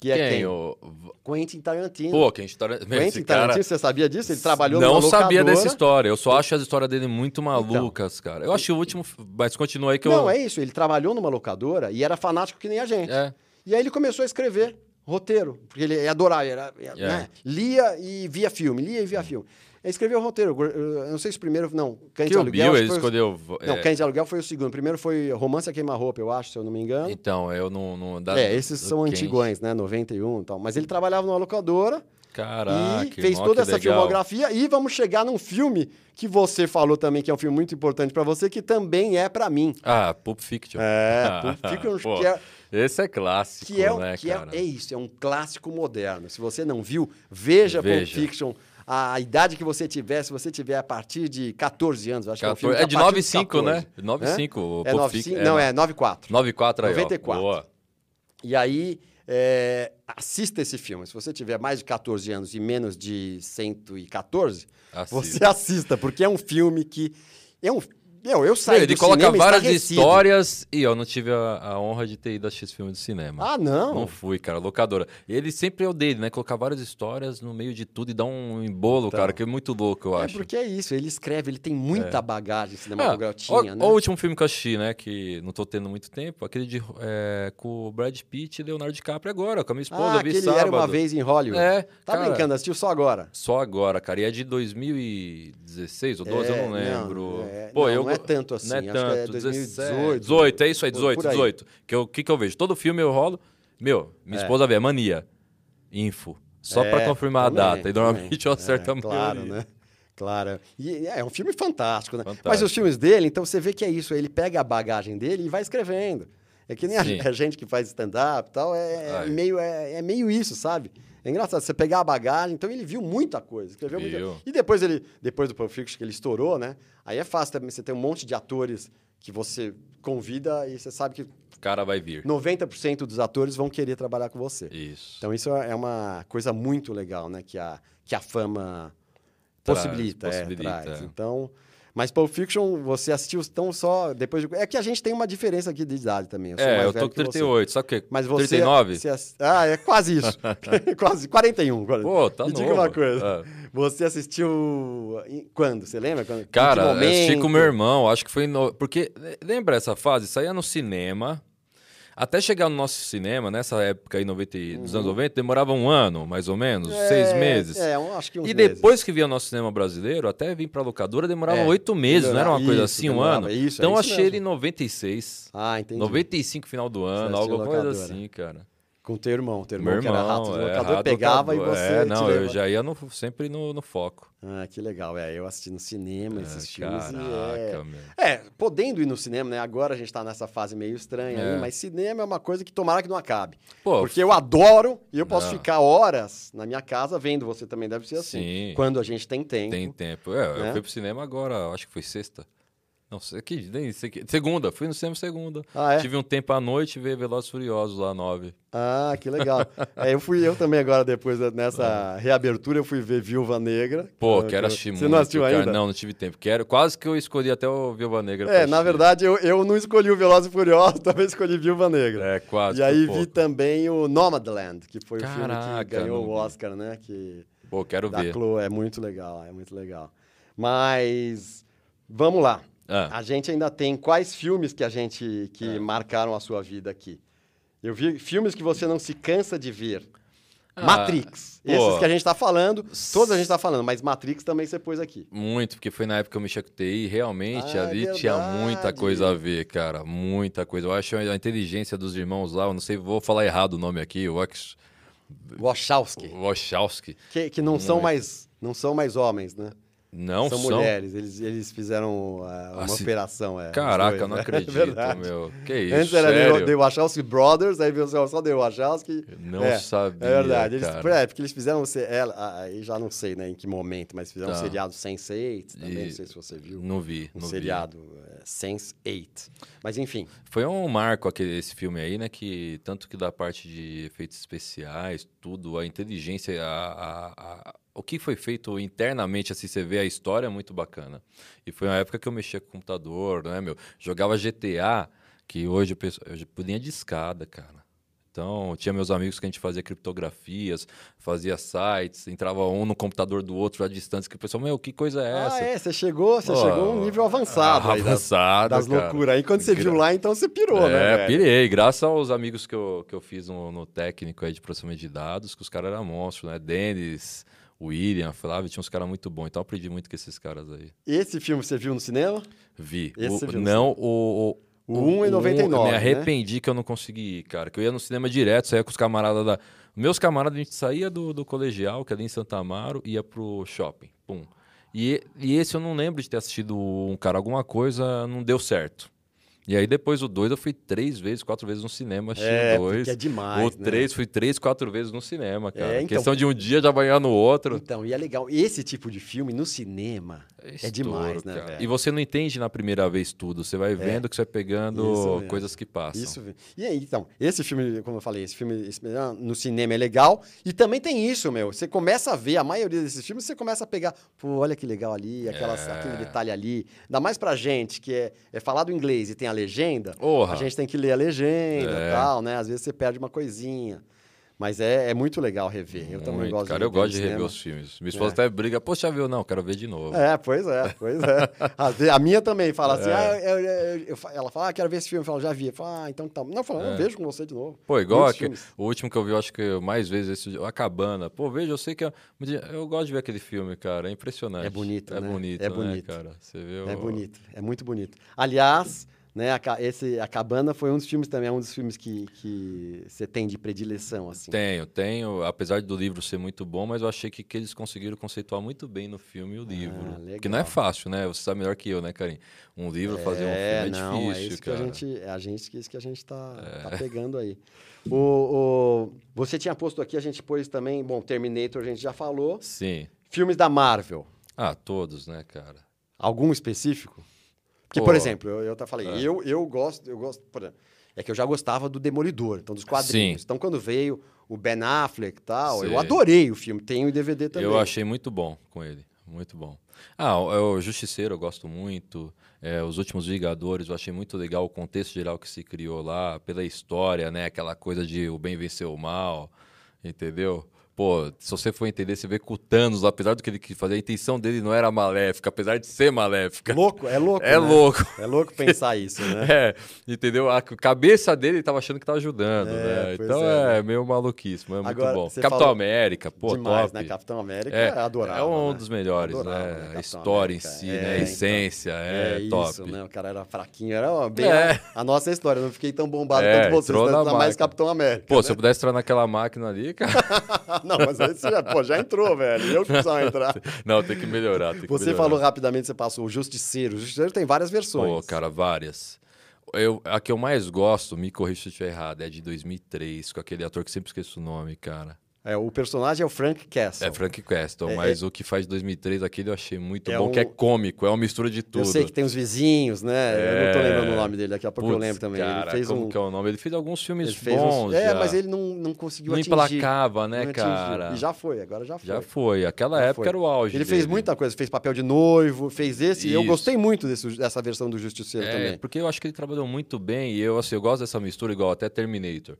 Que é quem? quem? O... Quentin Tarantino. Pô, está... Meu, Quentin cara... Tarantino, você sabia disso? Ele trabalhou numa Não sabia dessa história. Eu só acho as histórias dele muito malucas, cara. Eu acho o último. Mas continua aí que eu. Não, é isso. Ele trabalhou numa locadora e era fanático que nem a gente. É. E aí ele começou a escrever roteiro, porque ele adorava, era, né? lia e via filme, lia e via filme. Ele escreveu roteiro, eu não sei se o primeiro, não, Cães de o Aluguel. Bill, ele foi o- escolheu. Não, é, Cães de Aluguel foi o segundo. O primeiro foi Romance a Queima-Roupa, eu acho, se eu não me engano. Então, eu não. não dá- é, esses são antigões, né? 91 e tal. Mas ele trabalhava numa locadora Caraca. e fez toda essa legal. filmografia. E vamos chegar num filme que você falou também, que é um filme muito importante pra você, que também é pra mim. Ah, Pulp Fiction. É, Pulp Fiction, Pô, que é, Esse é clássico, que é, né, que é, cara? é isso, é um clássico moderno. Se você não viu, veja, Pulp Veja. Fiction. A idade que você tiver, se você tiver a partir de 14 anos, acho que é um filme é que de a partir 95, né? 14. 95, o É Pulp 95, Fiction. não, é 94. 94 aí, 94. ó. Boa. E aí, é, assista esse filme. Se você tiver mais de 14 anos e menos de 114, Assista. você assista, porque é um filme que. É um. Meu, eu saí Ele coloca várias histórias e eu não tive a, a honra de ter ido assistir esse filme de cinema. Ah, não. Não fui, cara, locadora. Ele sempre é o dele, né? Colocar várias histórias no meio de tudo e dar um embolo, Então. cara, que é muito louco, eu É acho. porque é isso, ele escreve, ele tem muita bagagem Ah, cinematográfica, ó, né? o último filme que eu assisti, né? Que não tô tendo muito tempo, aquele de, é, com o Brad Pitt e Leonardo DiCaprio agora, com a minha esposa, ah, eu vi aquele sábado. era uma vez em Hollywood. É, Tá cara, brincando, assistiu só agora. Só agora, cara. E é de 2016 ou 12, É, eu não não, lembro. é, Pô, não, eu, não é tanto assim, Não é é tanto, 2018, 17, 18, é isso aí, por- 18, por aí. 18. Que o que, que eu vejo? Todo filme eu rolo. Meu, minha É. esposa vê, é mania. Info. Só É, pra confirmar também, a data. E normalmente eu acerto É, a Claro, maioria. né? Claro. E é um filme fantástico, né? Fantástico. Mas os filmes dele, então você vê que é isso, ele pega a bagagem dele e vai escrevendo. É que nem a, a gente que faz stand-up e tal, é, Ai. meio, é, é meio isso, sabe? É engraçado, você pegar a bagagem, então ele viu muita coisa, escreveu muita Viu. E depois ele, depois do Pulp Fiction que ele estourou, né? Aí é fácil também, você tem um monte de atores que você convida e você sabe que O cara vai vir. 90% dos atores vão querer trabalhar com você. Isso. Então isso é uma coisa muito legal, né? Que a, que a fama Traz, possibilita, é, possibilita, traz. é. Então, mas Pulp Fiction você assistiu tão só depois de... É que a gente tem uma diferença aqui de idade também. Eu é, eu tô com que você. 38, sabe o quê? Mas você... 39? você ass- Ah, é quase isso. quase, 41. agora. Pô, tá Me novo. diga uma coisa. Ah. Você assistiu quando? Você lembra? Quando, que Cara, eu assisti com meu irmão, acho que foi no... Porque, lembra essa fase? Saía no cinema, até chegar no nosso cinema, nessa época aí, 90, e- dos anos 90, demorava um ano, mais ou menos, Uhum. É, seis meses. É, acho que uns E meses. depois que via nosso cinema brasileiro, até vir pra locadora, demorava É, oito meses, não era uma coisa isso, assim, um demorava, ano? isso, é então eu isso achei mesmo. ele em 96, Ah, entendi. 95 final do ano, alguma coisa assim, cara. Com teu irmão. Teu irmão, Meu que era rato irmão, do é, locador, pegava e você É, não, eu já ia no- sempre no, no foco. Ah, que legal. É, eu assisti no cinema esses filmes Caraca, e é... É, podendo ir no cinema, né? Agora a gente tá nessa fase meio estranha É. aí, mas cinema é uma coisa que tomara que não acabe. Pô, Porque eu adoro e eu posso Não. ficar horas na minha casa vendo, você também deve ser assim. Sim. Quando a gente tem tempo. Tem tempo. É, né? eu fui pro cinema agora, acho que foi sexta. Não sei que, nem sei que. Segunda, fui no cinema segunda. Ah, é? Tive um tempo à noite e ver Velozes e Furiosos lá, nove. Ah, que legal. é, eu fui eu também agora, depois nessa reabertura, eu fui ver Viúva Negra. Pô, Ah, quero que- assistir Você muito. não assistiu cara. ainda? Não, não tive tempo. Quero, quase que eu escolhi até o Viúva Negra. É, na assistir. verdade, eu, eu não escolhi o Velozes e Furiosos, também escolhi Viúva Negra. É, quase. E aí vi pouco. também o Nomadland, que foi o filme Caraca, que ganhou o. Oscar, né? Que Pô, quero da ver. Chloe. É muito legal, é muito legal. Mas vamos lá. Ah. A gente ainda tem quais filmes que a gente que marcaram a sua vida aqui? Eu vi filmes que você não se cansa de ver. Ah, Matrix. pô. Esses que a gente tá falando, todos a gente tá falando, mas Matrix também você pôs aqui. Muito, porque foi na época que eu mexia com TI e realmente Ah, é ali tinha muita coisa a ver, cara. Muita coisa. Eu acho a inteligência dos irmãos lá, eu não sei, vou falar errado o nome aqui, o Wax- Wachowski. Wachowski. Que, que não são mais não são mais homens, né? Não são, são. mulheres. Eles, eles fizeram ah, uma Assim- operação. É, Caraca, dois, eu não né? acredito, É meu. Que isso, Antes era sério? The, Wachowski Brothers, aí veio só The Wachowski. Não é, sabia, É verdade. Eles, é, porque eles fizeram. se- É, ah, aí já não sei né, em que momento, mas fizeram Tá. um seriado Sense8 também. E- Não sei se você viu. Não vi, Um não vi. seriado é, Sense8. Mas enfim. Foi um marco aquele, esse filme aí, né? Que tanto que da parte de efeitos especiais, tudo, a inteligência, a, a- a- o que foi feito internamente, assim, você vê a história é muito bacana. E foi uma época que eu mexia com computador, né, meu? Jogava GTA, que hoje eu, pulinha de escada, cara. Então, tinha meus amigos que a gente fazia criptografias, fazia sites, entrava um no computador do outro à distância, que o pessoal, meu, que coisa é essa? Ah, é, você chegou, você Pô, chegou a um nível avançado, das, avançado, das cara. loucuras. Aí quando você viu lá, então você pirou, né? É, pirei. Graças aos amigos que eu, que eu fiz no, no técnico aí de processamento de dados, que os caras eram monstros, né? Denis, William, Flávio, tinha uns caras muito bons. Então aprendi muito com esses caras aí. Esse filme você viu no cinema? Vi. Esse O- você viu não, o. O um em 99, Eu me né? arrependi que eu não consegui ir, cara. Que eu ia no cinema direto, saía com os camaradas da. Meus camaradas, a gente saía do, do colegial, que é ali em Santa Amaro, ia pro shopping. Pum. E, e esse eu não lembro de ter assistido um cara, alguma coisa não deu certo. E aí depois o 2 eu fui três vezes, quatro vezes no cinema, assisti É, o 2. porque é demais, O né? 3 fui três, quatro vezes no cinema, cara. É, então- Questão de um dia já banhar no outro. Então, e é legal. Esse tipo de filme no cinema é, estouro, demais, né, cara. E você não entende na primeira vez tudo. Você vai vendo que você vai pegando coisas que passam. Isso. E aí, então, esse filme, como eu falei, esse filme esse- ah, no cinema é legal. E também tem isso, meu. Você começa a ver a maioria desses filmes, você começa a pegar, pô, olha que legal ali, aquelas, É. aquele detalhe ali. Ainda mais pra gente que é, é falado inglês e tem a legenda, Porra. a gente tem que ler a legenda e É. tal, né? Às vezes você perde uma coisinha. Mas é, é muito legal rever. Eu também Muito, gosto cara, de eu gosto de rever os filmes. Minha esposa É. até briga, poxa, viu? Não, quero ver de novo. É, pois é, pois é. Vezes, a minha também fala assim, É. ah, eu- eu- eu- ela fala, ah, quero ver esse filme. Eu falo, já vi. Eu falo, ah, então tá. Não, eu falo, eu É. vejo com você de novo. Pô, igual filmes. o último que eu vi, eu acho que mais vezes, esse, a Cabana. Pô, veja, eu sei que é, eu gosto de ver aquele filme, cara, é impressionante. É bonito, É né? bonito, É né, bonito. cara? Você vê É bonito, é muito bonito. Aliás, né, a, esse, a Cabana foi um dos filmes também, é um dos filmes que, que você tem de predileção, assim. Tenho, tenho, apesar do livro ser muito bom, mas eu achei que, que eles conseguiram conceituar muito bem no filme o livro. legal. que não é fácil, né? Você sabe melhor que eu, né, Karim? Um livro, fazer um É, filme é não, difícil, é isso cara. que a gente, é a gente que isso que a gente tá, É. tá pegando aí. O, o- você tinha posto aqui, a gente pôs também, bom, Terminator a gente já falou. Sim. Filmes da Marvel. Ah, todos, né, cara? Algum específico? Pô, por exemplo, eu, eu até falei, é. eu, eu gosto, eu gosto, por exemplo, é que eu já gostava do Demolidor, então dos quadrinhos. Sim. Então, quando veio o Ben Affleck e tal, eu Sei. adorei o filme, tenho o DVD também. Eu achei muito bom com ele. Muito bom. Ah, o, o Justiceiro eu gosto muito. É, os últimos Vingadores eu achei muito legal o contexto geral que se criou lá, pela história, né? Aquela coisa de o bem vencer o mal, entendeu? Pô, se você for entender, você vê que o Thanos, apesar do que ele quis fazer, a intenção dele não era maléfica, apesar de ser maléfica. Louco, é louco. É né? louco. É louco pensar isso, né? É, entendeu? A cabeça dele tava achando que tava ajudando, É, né? Então é, é, meio maluquice, mas é muito Agora, bom. você Capitão América, pô, Demais, top. né? Capitão América É, é, adorável. é um né? dos melhores, Adorável, né? né, A história América. em si, É, né? A então. essência, é, top. isso, né? O cara era fraquinho, era bem É. a, nossa história. Eu não fiquei tão bombado É, quanto vocês, né? mais. Capitão América. Pô, né? se eu pudesse entrar naquela máquina ali, cara. Não, mas esse já, pô, já entrou, velho. Eu que precisava entrar. Não, tem que melhorar. Tem que Você melhorar. falou rapidamente, você passou o Justiceiro. O Justiceiro tem várias versões. Pô, cara, várias. Eu, a que eu mais gosto, me corrija se eu estiver errado, é de 2003, com aquele ator que sempre esqueço o nome, cara. É, o personagem é o Frank Castle. É Frank Castle, É, mas o que faz de 2003, aquele eu achei muito É bom, um- que é cômico, é uma mistura de tudo. Eu sei que tem os vizinhos, né? Eu não tô É. lembrando o nome dele, daqui a pouco eu Putz, lembro também. Cara, ele fez como um. que é o nome? Ele fez alguns filmes fez uns- bons. É, já. mas ele não, não conseguiu não atingir. emplacava, né, Não cara? E já foi, agora já foi. Já foi. Aquela Já época foi. era o auge. Ele fez dele. muita coisa, fez papel de noivo, fez esse. e Eu Isso. gostei muito desse- dessa versão do Justiceiro É, também. porque eu acho que ele trabalhou muito bem e eu, assim, eu gosto dessa mistura igual até Terminator.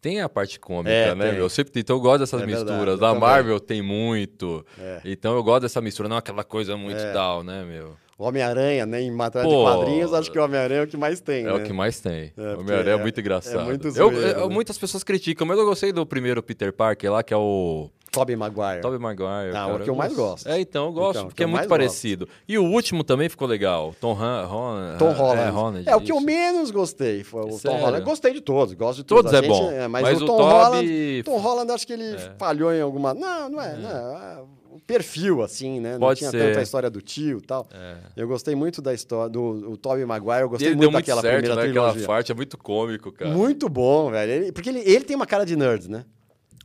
Tem a parte cômica, É, né, tem. meu? Eu sempre, então eu gosto dessas É verdade, misturas. eu Da também. Marvel tem muito. É. Então eu gosto dessa mistura, não aquela coisa muito É. tal, né, meu? O Homem-Aranha, né? Em matéria de quadrinhos, acho que o Homem-Aranha é o que mais tem, É né? o que mais tem. É, Homem-Aranha é, porque muito é- engraçado. é muito eu, zoeiro, eu- né? Muitas pessoas criticam, mas eu gostei do primeiro Peter Parker lá, que é o Tobey Maguire. Tobey Maguire. Ah, cara, o que eu mais gosto. É, então, eu gosto, Então, porque que é muito parecido. E o último também ficou legal. Tom Han, Holland. Tom Holland. É, Holland, É, o que eu menos gostei foi o Tom Sério? Holland. Gostei de todos, gosto de todos. Todos A é bom. mas, mas, o o Tom. Holland, Tom Holland acho que ele falhou em alguma... Não, não é, não é. O perfil, assim, né? Não Pode tinha ser. tanta história do tio e tal. É. Eu gostei muito da história do o Tobey Maguire, eu gostei ele muito deu muito daquela certo, primeira né? Aquela trilogia. parte é muito cômico, cara. Muito bom, velho. Ele- porque ele, ele tem uma cara de nerd, né?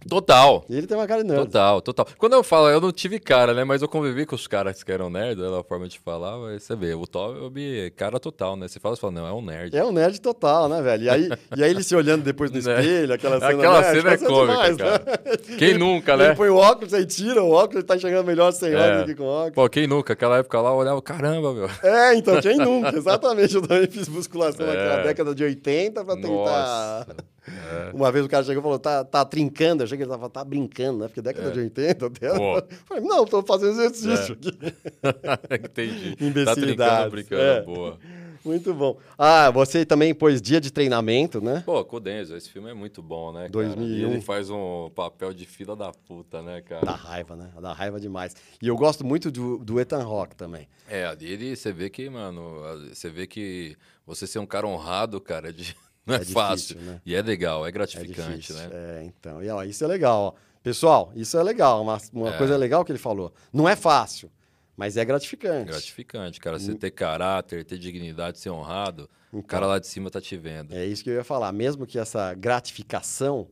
Total. Ele tem uma cara de nerd. Total, total. Quando eu falo, eu não tive cara, né? Mas eu convivi com os caras que eram nerds, né? a forma de falar, mas você vê, o Toby, cara total, né? Você fala, você fala, não, é um nerd. É um nerd total, né, velho? E aí, e aí ele se olhando depois no Né? espelho, aquela cena Aquela nerd, cena é cômica, demais, cara. Né? Quem Ele- nunca, Ele né? põe o óculos, aí tira o óculos, ele tá enxergando melhor sem É. óculos do que com óculos. Pô, quem nunca? Aquela época lá, eu olhava, caramba, meu. É, então, quem nunca? Exatamente, eu também fiz musculação É. naquela década de 80 pra tentar... Nossa. É. Uma vez o cara chegou e falou, tá, tá trincando, achei que ele tava tá brincando, né? Porque década É. de 80 até. Pô. Falei, não, tô fazendo exercício aqui. Entendi. Tá Imbecilidades, trincando, brincando, é. boa. Muito bom. Ah, você também pôs dia de treinamento, né? Pô, com o Denzel, esse filme é muito bom, né, cara? 2001. E ele faz um papel de fila da puta, né, cara? Dá raiva, né? Dá raiva demais. E eu gosto muito do, do Ethan Rock também. É, ali você vê que, mano, você vê que você ser um cara honrado, cara, de- não é, É difícil, fácil. né? E é legal, é É gratificante, difícil. né? É, então. E, ó, isso é legal, ó. Pessoal, isso é legal. Uma, uma É. coisa legal que ele falou. Não é fácil, mas é gratificante. Gratificante, cara. Hum. Você ter caráter, ter dignidade, ser honrado, o cara lá de cima tá te vendo. É isso que eu ia falar. Mesmo que essa gratificação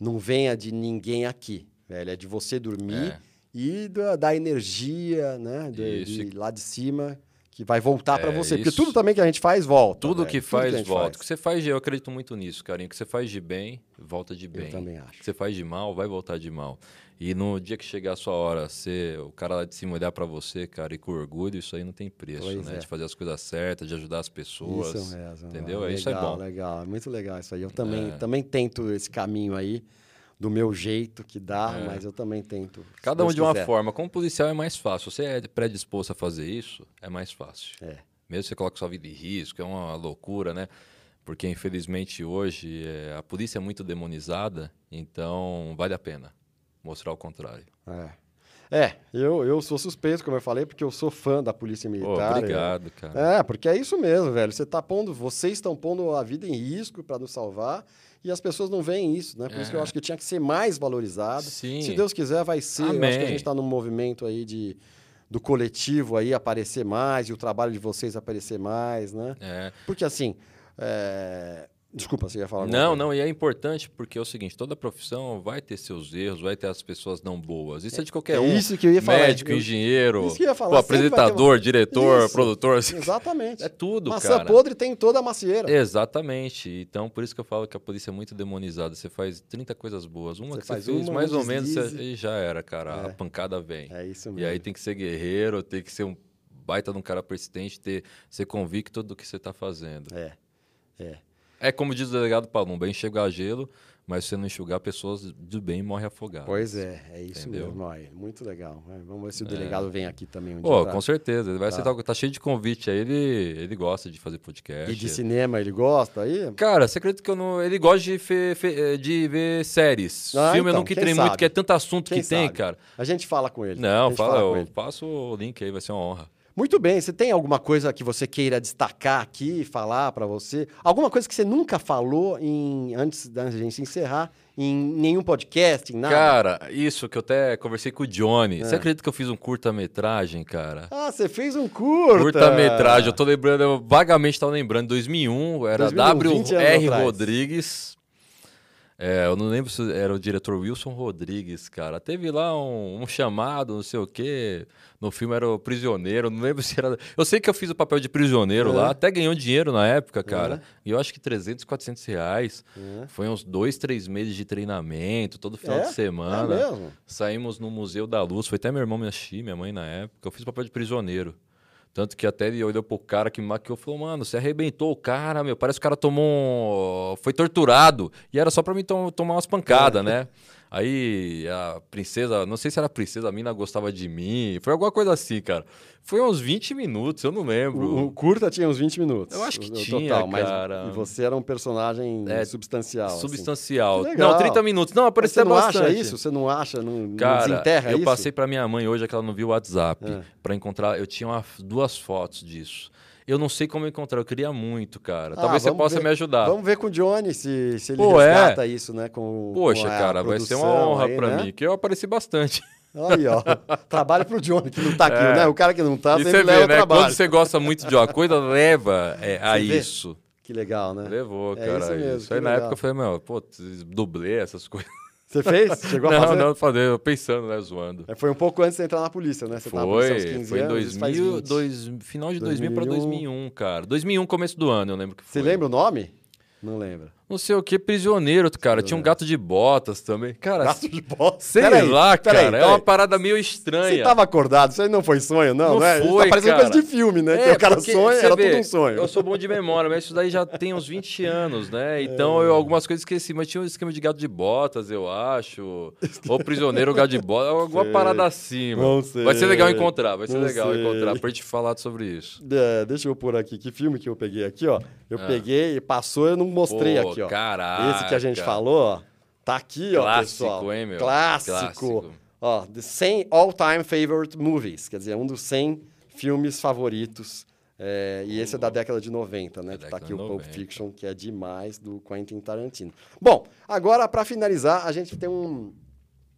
não venha de ninguém aqui, velho. É de você dormir É. e da, da energia, né? De, de lá de cima que vai voltar É, você. Porque isso. tudo também que a gente faz, volta. Tudo velho. que faz, a gente volta. O que você faz de, eu acredito muito nisso, carinho. O que você faz de bem, volta de bem. também acho. O que você faz de mal, vai voltar de mal. E no dia que chegar a sua hora, você, o cara lá de cima olhar pra você, cara, e com orgulho, isso aí não tem preço, Pois né? é. De fazer as coisas certas, de ajudar as pessoas. Isso mesmo. Entendeu? Legal, Isso é bom. Legal, é muito legal isso aí. Eu também, É. também tento esse caminho aí, do meu jeito que dá, É. mas eu também tento. Cada um Deus de uma quiser. forma. Como policial é mais fácil. Você é predisposto a fazer isso, é mais fácil. É. Mesmo você coloque sua vida em risco, é uma loucura, né? Porque, infelizmente, hoje é, a polícia é muito demonizada, então vale a pena mostrar o contrário. É. É, eu, eu sou suspeito, como eu falei, porque eu sou fã da Polícia Militar. obrigado, cara. É, porque é isso mesmo, velho. Você tá pondo, vocês estão pondo a vida em risco para nos salvar e as pessoas não veem isso, né? Por isso que eu É. acho que tinha que ser mais valorizado. Sim. Se Deus quiser, vai ser. Eu acho que a Amém. gente está num movimento aí de do coletivo aí aparecer mais e o trabalho de vocês aparecer mais, né? É. Porque assim, é, desculpa, você ia falar. Não, não, e é importante porque é o seguinte, toda profissão vai ter seus erros, vai ter as pessoas não boas. Isso é de qualquer é um. isso que eu ia falar. Médico, Eu- engenheiro, isso que eu ia falar, pô, ter apresentador, diretor, Isso. produtor. Exatamente. É tudo, Maçã cara. podre tem toda a macieira. Exatamente. Então, por isso que eu falo que a polícia é muito demonizada. Você faz 30 coisas boas. Uma Você que você faz fez uma, mais um ou menos você- e já era, cara. É. A pancada vem. É isso E mesmo. aí tem que ser guerreiro, tem que ser um baita de um cara persistente, ter, ser convicto do que você está fazendo. É. É. É como diz o delegado Paulo, bem enxugar gelo, mas se você não enxugar, pessoas do bem morrem afogadas. Pois é, é isso Entendeu? mesmo. Aí. Muito legal. É, Vamos ver se o delegado vem aqui também um dia. Pô, pra- com certeza. Ele vai Tá. aceitar, tá cheio de convite aí, ele, ele gosta de fazer podcast. E de cinema ele gosta aí? Cara, você acredita que eu não. Ele gosta de, fe- fe- de ver séries. Ah, Filme eu então, que quem tem muito, sabe? que é tanto assunto Quem que tem, sabe? cara. A gente fala com ele. a Não, fala, com eu ele. passo o link aí, vai ser uma honra. Muito bem. Você tem alguma coisa que você queira destacar aqui, falar pra você? Alguma coisa que você nunca falou em, antes da gente encerrar em nenhum podcast, em nada? Cara, isso que eu até conversei com o Johnny. É. Você acredita que eu fiz um curta-metragem, cara? Ah, você fez um curta. Curta-metragem, eu tô lembrando, eu vagamente tava lembrando, 2001, era 2001, 20 anos W.R. Rodrigues. É, eu não lembro se era o diretor Wilson Rodrigues, cara. Teve lá um, um chamado, não sei o quê. No filme era o prisioneiro, não lembro se era. Eu sei que eu fiz o papel de prisioneiro É. lá, até ganhou dinheiro na época, cara. E eu acho que 300, 400 reais. É. Foi uns dois, três meses de treinamento, todo final É? de semana. É mesmo? Saímos no Museu da Luz, foi até meu irmão me assistir, minha mãe na época. Eu fiz o papel de prisioneiro. Tanto que até ele olhou pro cara que me maquiou e falou, mano, você arrebentou o cara, meu. Parece que o cara tomou. um- Foi torturado. E era só pra mim tom- tomar umas pancadas, né? Aí a princesa, não sei se era a princesa, a mina gostava de mim. Foi alguma coisa assim, cara. Foi uns 20 minutos, eu não lembro. O, o curta tinha uns 20 minutos. Eu acho que o- tinha, total, mas cara. E você era um personagem É, substancial. assim. Substancial. Legal. Não, 30 minutos. Não, Mas aparecia Você não acha isso? Você não acha? Não, não Cara, desenterra eu isso? passei pra minha mãe hoje, é que ela não viu o WhatsApp, É. pra encontrar. Eu tinha uma- duas fotos disso. Eu não sei como encontrar, eu queria muito, cara. Ah, Talvez você possa ver- me ajudar. Vamos ver com o Johnny se, se ele Pô, é. resgata isso, né? Com, Poxa, com cara, vai ser uma honra pra né? mim, que eu apareci bastante. Aí, ó. Trabalho pro Johnny, que não tá aqui, É. né? O cara que não tá e sempre você leva vê, né? trabalho. Quando você gosta muito de uma coisa, leva é, a vê? isso. Que legal, né? Levou, É cara. isso mesmo, isso. Aí na legal. época eu falei, meu, pô, dublê essas coisas. Você fez? Chegou a não, fazer? não, fazer, eu pensando, né? Zoando. É, Foi um pouco antes de você entrar na polícia, né? Você tava na polícia Foi, 15 foi em anos, isso faz 2000, 20. dois, final de 2000 pra 2001. 2001, cara. 2001, começo do ano, eu lembro que Você foi. lembra o nome? Não lembra. Não sei o que, prisioneiro, cara. Tinha um gato de botas também. Cara, Gato de bosta. sei Peraí, lá, peraí, cara. É peraí. uma parada meio estranha. Você tava acordado, isso aí não foi sonho, não, Não né? Isso foi, tá parecendo cara. coisa de filme, né? É, que o cara sonha, era vê, tudo um sonho. Eu sou bom de memória, mas isso daí já tem uns 20 anos, né? Então eu algumas coisas esqueci, mas tinha um esquema de gato de botas, eu acho. Ou prisioneiro gato de botas, alguma Sei. parada assim, Não mano. sei. Vai ser legal encontrar, vai ser Não legal sei. encontrar pra gente falar sobre isso. É, deixa eu pôr aqui. Que filme que eu peguei aqui, ó? Eu Ah. peguei e passou, eu não mostrei Pô, aqui, ó. Caraca. Esse que a gente falou, ó. Tá aqui, ó, Clássico, pessoal. hein, meu? Clássico. Clássico. Ó, the 100 all-time favorite movies. Quer dizer, um dos 100 filmes favoritos. É, e esse é da década de 90, né? Que tá aqui o de Pulp 90. Fiction, que é demais, do Quentin Tarantino. Bom, agora, para finalizar, a gente tem um...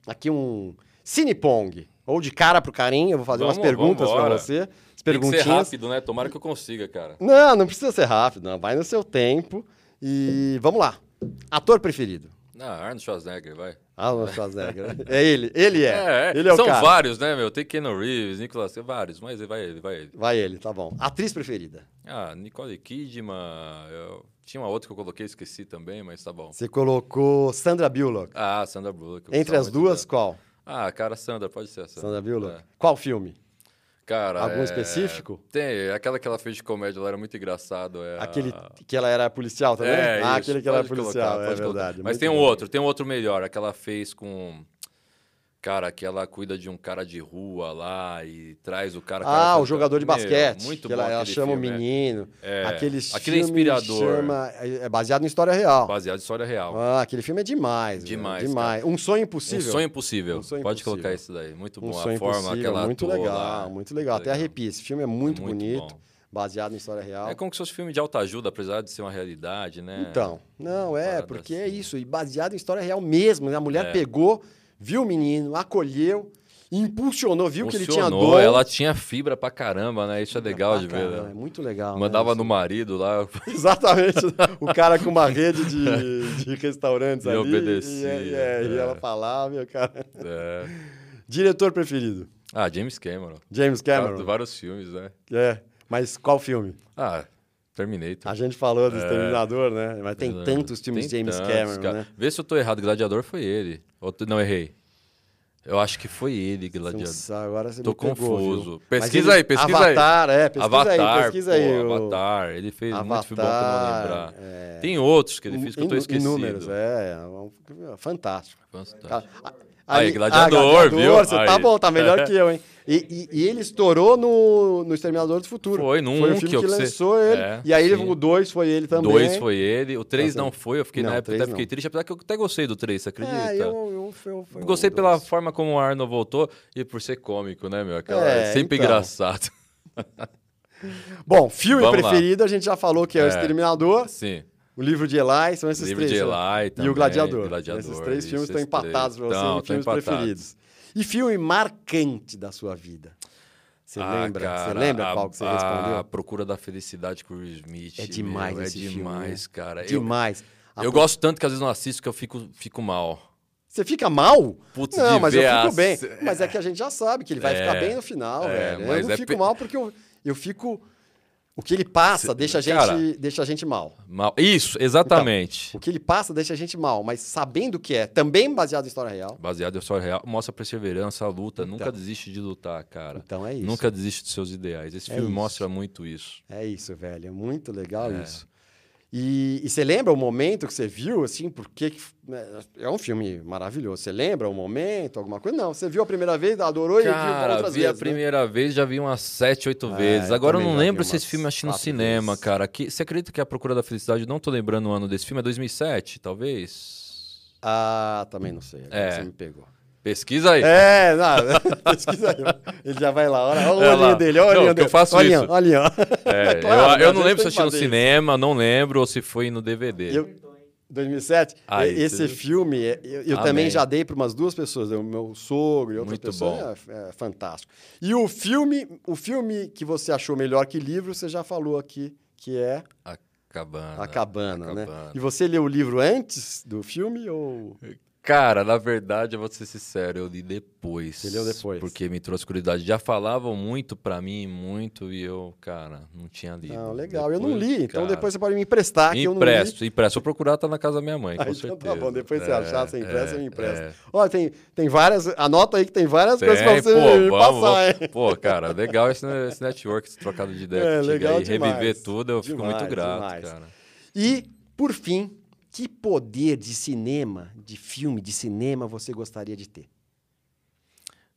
Aqui um Cinepong. Ou de cara pro carinho, eu vou fazer umas Vamos, perguntas para você. As Tem que ser perguntinhas. rápido, né? Tomara que eu consiga, cara. Não, não precisa ser rápido, não. Vai no seu tempo. E vamos lá. Ator preferido? Ah, Arnold Schwarzenegger, vai. Arnold Schwarzenegger. É ele. Ele é. É, é. Ele é o São vários, né, meu? Tem Keanu Reeves, Nicolas, vários, mas vai ele, vai ele. Vai ele, tá bom. Atriz preferida? Ah, Nicole Kidman, eu... tinha uma outra que eu coloquei, esqueci também, mas tá bom. Você colocou Sandra Bullock. Ah, Sandra Bullock. Entre as duas, dela. qual? Ah, cara, Sandra, pode ser essa. Sandra Bullock. É. Qual filme? Cara, Algum é- específico? Tem, aquela que ela fez de comédia, ela era muito engraçado. É Aquele a... que ela era policial também? É, ah, isso, aquele que ela era policial, colocar, é verdade. Mas tem um bom. outro, tem um outro melhor, a que ela fez com... Cara, que ela cuida de um cara de rua lá e traz o cara... cara Ah, faz- o jogador de Meu, basquete. Muito que bom ela, ela chama filme, o é. menino. É, Aquele aquele é inspirador. Chama, é baseado em história real. Baseado em história real. Ah, aquele filme é demais. Demais, demais. Um sonho impossível. Um sonho impossível. Um Sonho Pode Impossível. colocar isso daí. Muito Um bom. sonho a forma impossível, que ela muito legal, lá. muito legal. Até legal. arrepia. Esse filme é muito, muito bonito, bom. baseado em história real. É como se fosse filme de alta ajuda, apesar de ser uma realidade, né? Então, não, é, porque é assim. isso, e baseado em história real mesmo. né? A mulher É. pegou, viu o menino, acolheu, impulsionou, viu que ele tinha dor. Ela tinha fibra pra caramba, né? Isso é legal Ah, de ver. né? É muito legal. né, Mandava isso. no marido lá. Exatamente. o cara com uma rede de, de restaurantes E ali. obedecia, E, é, e é. ela falava, meu cara. É. Diretor preferido? Ah, James Cameron. James Cameron. Vários filmes, né? É, mas qual filme? Ah, Terminator. A gente falou do Exterminador, né? Mas tem É, tantos filmes tem James tantos, Cameron, cara. né? Vê se eu tô errado. Gladiador foi ele. Ou tu- não, errei. Eu acho que foi ele, Gladiador. Nossa, agora você Tô pegou, confuso. viu? Pesquisa Mas aí, pesquisa aí. Avatar, é, pesquisa Avatar, aí, pesquisa pô, aí. o- Avatar. Ele fez muito filme bom que eu não lembrar. é, Tem outros que ele fez que eu tô esquecido. Inúmeros, é, é um- fantástico. Fantástico. Tá. Aí, Ali- Gladiador, viu? Você tá Aí. bom, tá melhor que eu, hein? E, e- e ele estourou no, no Exterminador do Futuro. Foi, no Foi o um filme que que, lançou ele. É, e aí sim. o 2 foi ele também. Dois foi ele, o três Nossa, não foi, eu fiquei não, na época até fiquei não. triste, apesar que eu até gostei do 3, você acredita? É, eu, eu, eu, Gostei eu- pela forma como o Arnold voltou e por ser cômico, né, meu? Aquela, É, sempre então. engraçado. Bom, filme Vamos lá. preferido, a gente já falou que é, o É. Exterminador, Sim. o livro de Eli, são esses Livro três. de né? Eli E também, o Gladiador. Gladiador, Esses três filmes estão empatados para você Tão, em tão filmes empatados. preferidos. E filme marcante da sua vida? Você Ah, lembra? cara, você lembra a- qual que você A respondeu? Procura da Felicidade com o Will Smith. É demais meu, É filme, demais, né? cara. Eu- Demais. A Eu, pro- gosto tanto que às vezes não assisto que eu fico, fico mal. Você fica mal? Putz, não, mas eu fico as- bem. Mas é que a gente já sabe que ele vai É, ficar bem no final, é, velho. Eu não é fico mal porque eu, eu fico O que ele passa Cê- deixa a gente, cara- deixa a gente mal. Mal- Isso, exatamente. O que ele passa deixa a gente mal, mas sabendo que é também baseado em história real. Baseado em história real, mostra perseverança, a luta. Nunca Então. desiste de lutar, cara. Então é isso. Nunca desiste dos seus ideais. Esse É filme isso. mostra muito isso. É isso, velho. É muito legal É. isso. E, e você lembra o momento que você viu, assim, porque que- é um filme maravilhoso. Você lembra o momento, alguma coisa? Não, você viu a primeira vez, adorou e viu Cara, outras vi vezes. a né? primeira vez, já vi umas sete, oito É, vezes. Agora eu não vi lembro se esse filme eu assisti no cinema, vezes. cara. Que, você acredita que A Procura da Felicidade, não tô lembrando o ano desse filme, é 2007, talvez? Ah, também não sei. agora É. Você me pegou. Pesquisa aí. É, não, pesquisa aí. Ele já vai lá, olha, olha o É olhinho lá. dele, olha o Não, olhinho que eu dele. faço olhinho, isso. olhinho. É, Claro, eu, né? eu não lembro se eu assisti no fazer cinema, não lembro ou se foi no DVD. Eu, 2007, Aí, e- esse filme, é, eu, eu também já dei para umas duas pessoas, o meu sogro e outra Muito pessoa, é, é fantástico. E o filme, o filme que você achou melhor que livro, você já falou aqui, que é A Cabana. A Cabana, A né? Cabana. E você leu o livro antes do filme ou... Cara, na verdade, eu vou ser sincero, eu li depois. Você leu depois? Porque me trouxe curiosidade. Já falavam muito pra mim, muito, e eu, cara, não tinha lido. Não, legal, eu não Depois, li, então cara, depois você pode me emprestar, que eu não li. Empresto, empresto. Vou procurar, tá na casa da minha mãe, Ah, com então certeza. tá bom, depois você achar, você empresta, você me empresta. é. Olha, tem, tem várias, anota aí que tem várias Tem, coisas pra você pô, vamos, passar, vamos. Pô, cara, legal esse, esse network, esse trocado de ideia É, legal aí. demais. Reviver tudo, eu fico Demais, muito grato, demais. cara. E, por fim, que poder de cinema, de filme, de cinema você gostaria de ter?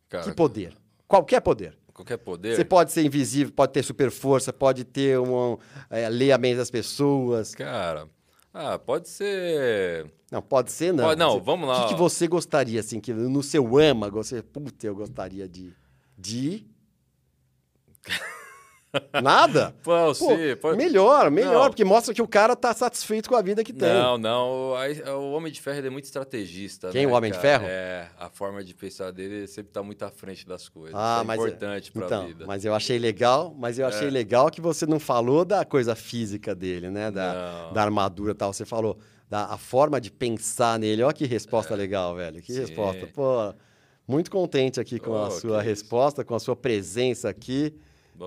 Cara, Que poder? Qualquer poder. qualquer poder. Você pode ser invisível, pode ter super força, pode ter um, é, ler a mente das pessoas. Cara, ah, pode ser. Não, pode ser não. Pode- não, Você- vamos O lá. que, que você gostaria, assim, que no seu âmago, você, puta, eu gostaria de... De... Nada? Pô, sim, pode... melhor, melhor, Não. porque mostra que o cara tá satisfeito com a vida que tem. Não, não. O, Homem de Ferro é muito estrategista. Quem, né, o Homem de cara? Ferro? É, a forma de pensar dele sempre tá muito à frente das coisas. Ah, Isso é mas importante pra então, vida. mas eu achei legal, mas eu achei É. legal que você não falou da coisa física dele, né? Da, Não. da armadura e tal. Você falou da a forma de pensar nele. Olha que resposta legal, velho. Que É. Sim. resposta. Pô, muito contente aqui com a Oh, sua que resposta, com a sua presença aqui.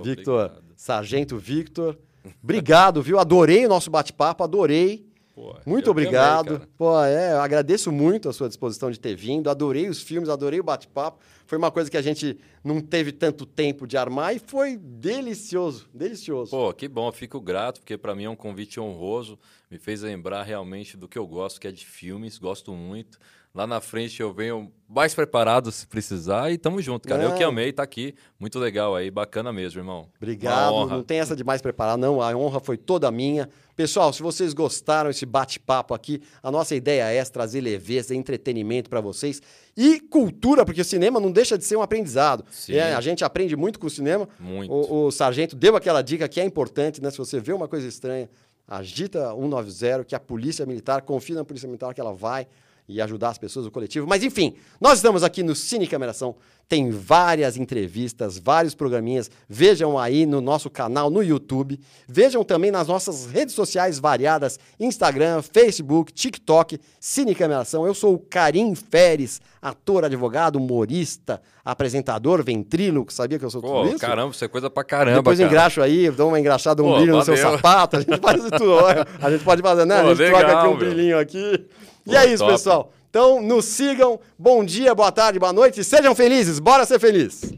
Victor, obrigado. Sargento Victor. Obrigado, viu? Adorei o nosso bate-papo, adorei. Pô, Muito obrigado. Pô, é, eu agradeço muito a sua disposição de ter vindo. Adorei os filmes, adorei o bate-papo. Foi uma coisa que a gente não teve tanto tempo de armar e foi delicioso, delicioso. Pô, que bom, fico grato, porque para mim é um convite honroso, me fez lembrar realmente do que eu gosto, que é de filmes, gosto muito. Lá na frente eu venho mais preparado se precisar e tamo junto, cara. Eu que Não. amei, tá aqui, muito legal aí, bacana mesmo, irmão. Obrigado. Não tem essa de mais preparar, não. A honra foi toda minha. Pessoal, se vocês gostaram desse bate-papo aqui, a nossa ideia é trazer leveza, entretenimento para vocês e cultura, porque o cinema não deixa de ser um aprendizado. Sim. É, a gente aprende muito com o cinema. Muito. O, o sargento deu aquela dica que é importante, né? Se você vê uma coisa estranha, agita 190, que a polícia militar, confia na polícia militar que ela vai e ajudar as pessoas, o coletivo. Mas enfim, nós estamos aqui no Cine Cameração, tem várias entrevistas, vários programinhas. Vejam aí no nosso canal no YouTube. Vejam também nas nossas redes sociais variadas: Instagram, Facebook, TikTok, Cine Cameração. Eu sou o Karim Feres, ator, advogado, humorista, apresentador, ventríloco. Sabia que eu sou Pô, tudo isso? caramba, isso é coisa pra caramba, Depois cara. engraxo aí, dou uma engraxada, um Pô, brilho no seu valeu. sapato. A gente faz tudo. A gente pode fazer, né? Pô, a gente troca legal, aqui um meu. brilhinho aqui. E é isso, top. pessoal. Então, nos sigam. Bom dia, boa tarde, boa noite. Sejam felizes. Bora ser feliz.